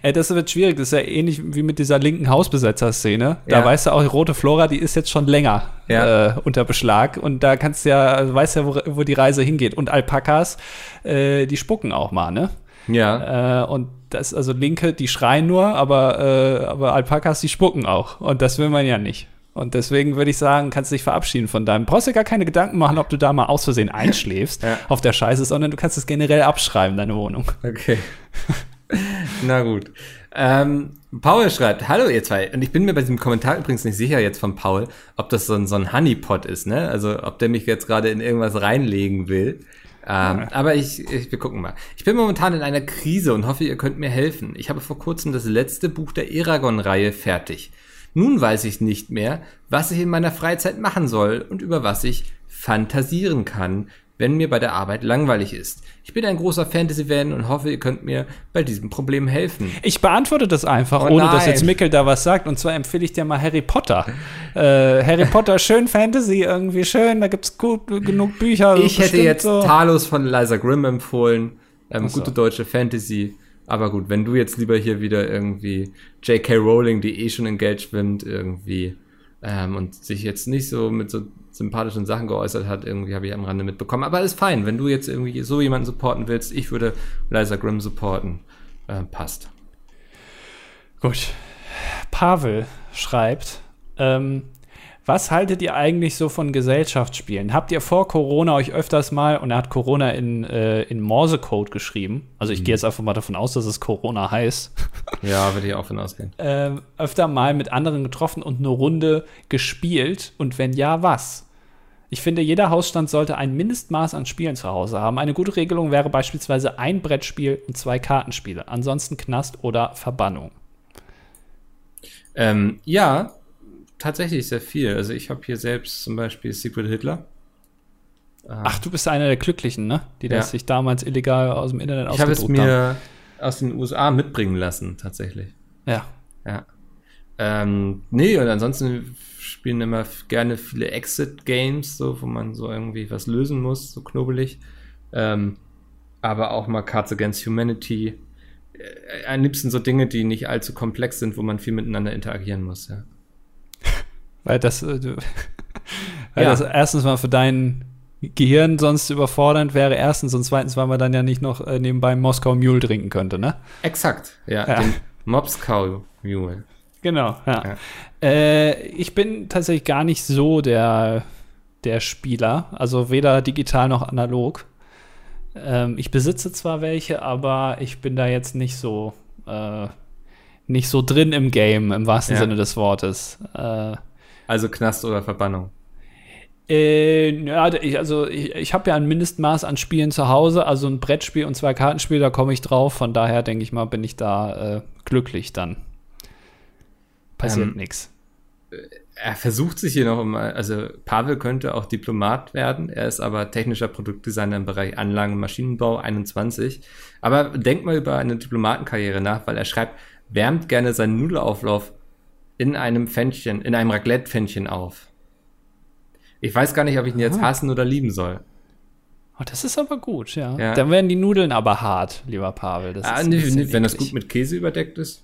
Äh, das wird schwierig. Das ist ja ähnlich wie mit dieser linken Hausbesetzer-Szene. Da ja. weißt du auch, die rote Flora, die ist jetzt schon länger ja. äh, unter Beschlag. Und da kannst du ja, also weißt ja, wo, wo die Reise hingeht. Und Alpakas, äh, die spucken auch mal, ne? Ja. Äh, und das, also Linke, die schreien nur, aber, äh, aber Alpakas, die spucken auch. Und das will man ja nicht. Und deswegen würde ich sagen, kannst du dich verabschieden von deinem. Brauchst dir gar keine Gedanken machen, ob du da mal aus Versehen einschläfst ja. auf der Scheiße, sondern du kannst es generell abschreiben, deine Wohnung. Okay. Na gut. Ähm, Paul schreibt, hallo ihr zwei. Und ich bin mir bei diesem Kommentar übrigens nicht sicher jetzt von Paul, ob das so ein, so ein Honeypot ist, ne? Also ob der mich jetzt gerade in irgendwas reinlegen will. Ähm, ja. Aber ich, ich, wir gucken mal. Ich bin momentan in einer Krise und hoffe, ihr könnt mir helfen. Ich habe vor kurzem das letzte Buch der Eragon-Reihe fertig. Nun weiß ich nicht mehr, was ich in meiner Freizeit machen soll und über was ich fantasieren kann, wenn mir bei der Arbeit langweilig ist. Ich bin ein großer Fantasy-Fan und hoffe, ihr könnt mir bei diesem Problem helfen. Ich beantworte das einfach, oh ohne dass jetzt Mickel da was sagt. Und zwar empfehle ich dir mal Harry Potter. äh, Harry Potter, schön Fantasy, irgendwie schön, da gibt's gut, genug Bücher. Ich hätte jetzt so. Talos von Liza Grimm empfohlen. Ähm, so. Gute deutsche Fantasy. Aber gut, wenn du jetzt lieber hier wieder irgendwie J.K. Rowling, die eh schon in Geld schwimmt, irgendwie ähm, und sich jetzt nicht so mit so sympathischen Sachen geäußert hat, irgendwie habe ich am Rande mitbekommen. Aber alles fein, wenn du jetzt irgendwie so jemanden supporten willst, ich würde Liza Grimm supporten. Äh, passt. Gut. Pavel schreibt, ähm, was haltet ihr eigentlich so von Gesellschaftsspielen? Habt ihr vor Corona euch öfters mal, und er hat Corona in, äh, in Morsecode geschrieben, also ich mhm. gehe jetzt einfach mal davon aus, dass es Corona heißt. Ja, würde ich auch von ausgehen. äh, öfter mal mit anderen getroffen und eine Runde gespielt? Und wenn ja, was? Ich finde, jeder Hausstand sollte ein Mindestmaß an Spielen zu Hause haben. Eine gute Regelung wäre beispielsweise ein Brettspiel und zwei Kartenspiele. Ansonsten Knast oder Verbannung. Ähm, ja, tatsächlich sehr viel. Also ich habe hier selbst zum Beispiel Secret Hitler. Ach, du bist einer der Glücklichen, ne? Die das ja. sich damals illegal aus dem Internet Ich habe es mir haben. aus den USA mitbringen lassen, tatsächlich. Ja. Ja. Ähm, nee, und ansonsten spielen immer gerne viele Exit-Games, so, wo man so irgendwie was lösen muss, so knobelig. Ähm, aber auch mal Cards Against Humanity. Äh, am liebsten so Dinge, die nicht allzu komplex sind, wo man viel miteinander interagieren muss, ja. Weil das, äh, weil ja. das erstens mal für dein Gehirn sonst überfordernd wäre, erstens und zweitens, weil man dann ja nicht noch äh, nebenbei Moskau Mule trinken könnte, ne? Exakt, ja. ja. Den Moskau Mule. Genau, ja. ja. Äh, ich bin tatsächlich gar nicht so der, der Spieler, also weder digital noch analog. Ähm, ich besitze zwar welche, aber ich bin da jetzt nicht so äh, nicht so drin im Game, im wahrsten ja. Sinne des Wortes. Äh, also Knast oder Verbannung? Äh, ja, ich, also ich, ich habe ja ein Mindestmaß an Spielen zu Hause, also ein Brettspiel und zwei Kartenspiele, da komme ich drauf. Von daher denke ich mal, bin ich da äh, glücklich dann. Passiert ähm, nichts. Er versucht sich hier noch mal, also Pavel könnte auch Diplomat werden, er ist aber technischer Produktdesigner im Bereich Anlagen- und Maschinenbau 21. Aber denkt mal über eine Diplomatenkarriere nach, weil er schreibt, wärmt gerne seinen Nudelauflauf in einem Pfännchen, in einem Raclette-Pfännchen auf. Ich weiß gar nicht, ob ich ihn jetzt hassen oder lieben soll. Oh, das ist aber gut, ja. ja. Dann werden die Nudeln aber hart, lieber Pavel. Ah, nee, nee, wenn das gut mit Käse überdeckt ist.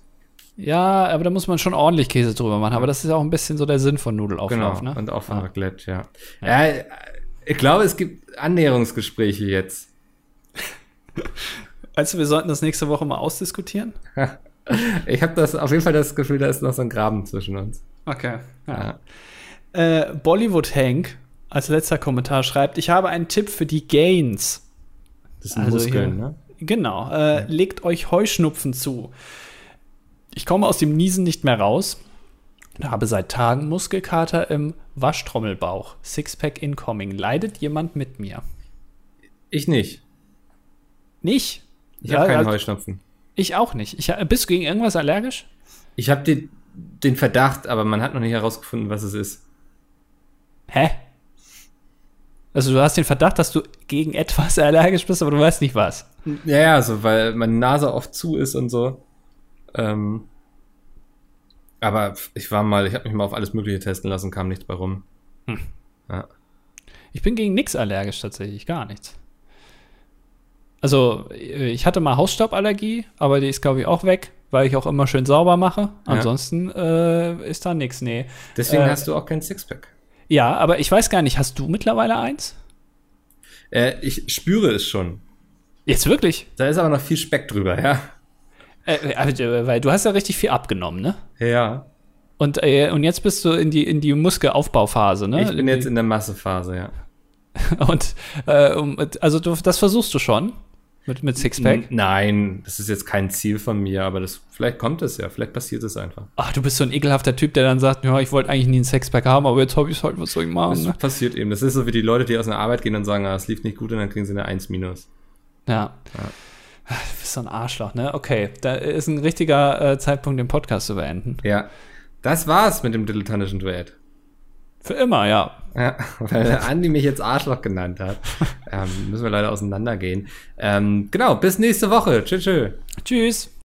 Ja, aber da muss man schon ordentlich Käse drüber machen. Aber das ist auch ein bisschen so der Sinn von Nudelauflauf, genau. ne? Und auch von ah. Raclette, ja. ja. ja. Ich glaube, es gibt Annäherungsgespräche jetzt. Weißt du, wir sollten das nächste Woche mal ausdiskutieren? ich habe das auf jeden Fall das Gefühl, da ist noch so ein Graben zwischen uns. Okay. Ja. Ja. Äh, Bollywood Hank als letzter Kommentar schreibt: Ich habe einen Tipp für die Gains. Das sind also Muskeln, hier, ne? Genau. Äh, ja. Legt euch Heuschnupfen zu. Ich komme aus dem Niesen nicht mehr raus und habe seit Tagen Muskelkater im Waschtrommelbauch. Sixpack incoming. Leidet jemand mit mir? Ich nicht. Nicht? Ich ja, habe keinen also, Heuschnupfen. Ich auch nicht. Ich, bist du gegen irgendwas allergisch? Ich habe den, den Verdacht, aber man hat noch nicht herausgefunden, was es ist. Hä? Also du hast den Verdacht, dass du gegen etwas allergisch bist, aber du weißt nicht was. Ja, ja, so, weil meine Nase oft zu ist und so. Ähm, aber ich war mal, ich habe mich mal auf alles Mögliche testen lassen, kam nichts bei rum. Hm. Ja. Ich bin gegen nichts allergisch tatsächlich, gar nichts. Also, ich hatte mal Hausstauballergie, aber die ist, glaube ich, auch weg, weil ich auch immer schön sauber mache. Ansonsten ja. äh, ist da nichts, nee. Deswegen äh, hast du auch kein Sixpack. Ja, aber ich weiß gar nicht, hast du mittlerweile eins? Äh, ich spüre es schon. Jetzt wirklich? Da ist aber noch viel Speck drüber, ja. Äh, äh, weil du hast ja richtig viel abgenommen, ne? Ja. Und, äh, und jetzt bist du in die, in die Muskelaufbauphase, ne? Ich bin jetzt in der Massephase, ja. und äh, also du, das versuchst du schon? Mit, mit Sixpack? Nein, das ist jetzt kein Ziel von mir, aber das, vielleicht kommt es ja, vielleicht passiert es einfach. Ach, du bist so ein ekelhafter Typ, der dann sagt, ja, ich wollte eigentlich nie ein Sixpack haben, aber jetzt habe ich es halt, was soll ich machen? Das ne? passiert eben. Das ist so wie die Leute, die aus einer Arbeit gehen und sagen, ah, es lief nicht gut und dann kriegen sie eine 1 minus. Ja. ja. Du bist so ein Arschloch, ne? Okay, da ist ein richtiger äh, Zeitpunkt, den Podcast zu beenden. Ja. Das war's mit dem dilettantischen Duett. Für immer, ja. Ja, weil Andi mich jetzt Arschloch genannt hat. ähm, müssen wir leider auseinandergehen. Ähm, genau, bis nächste Woche. Tschüss. Tschüss.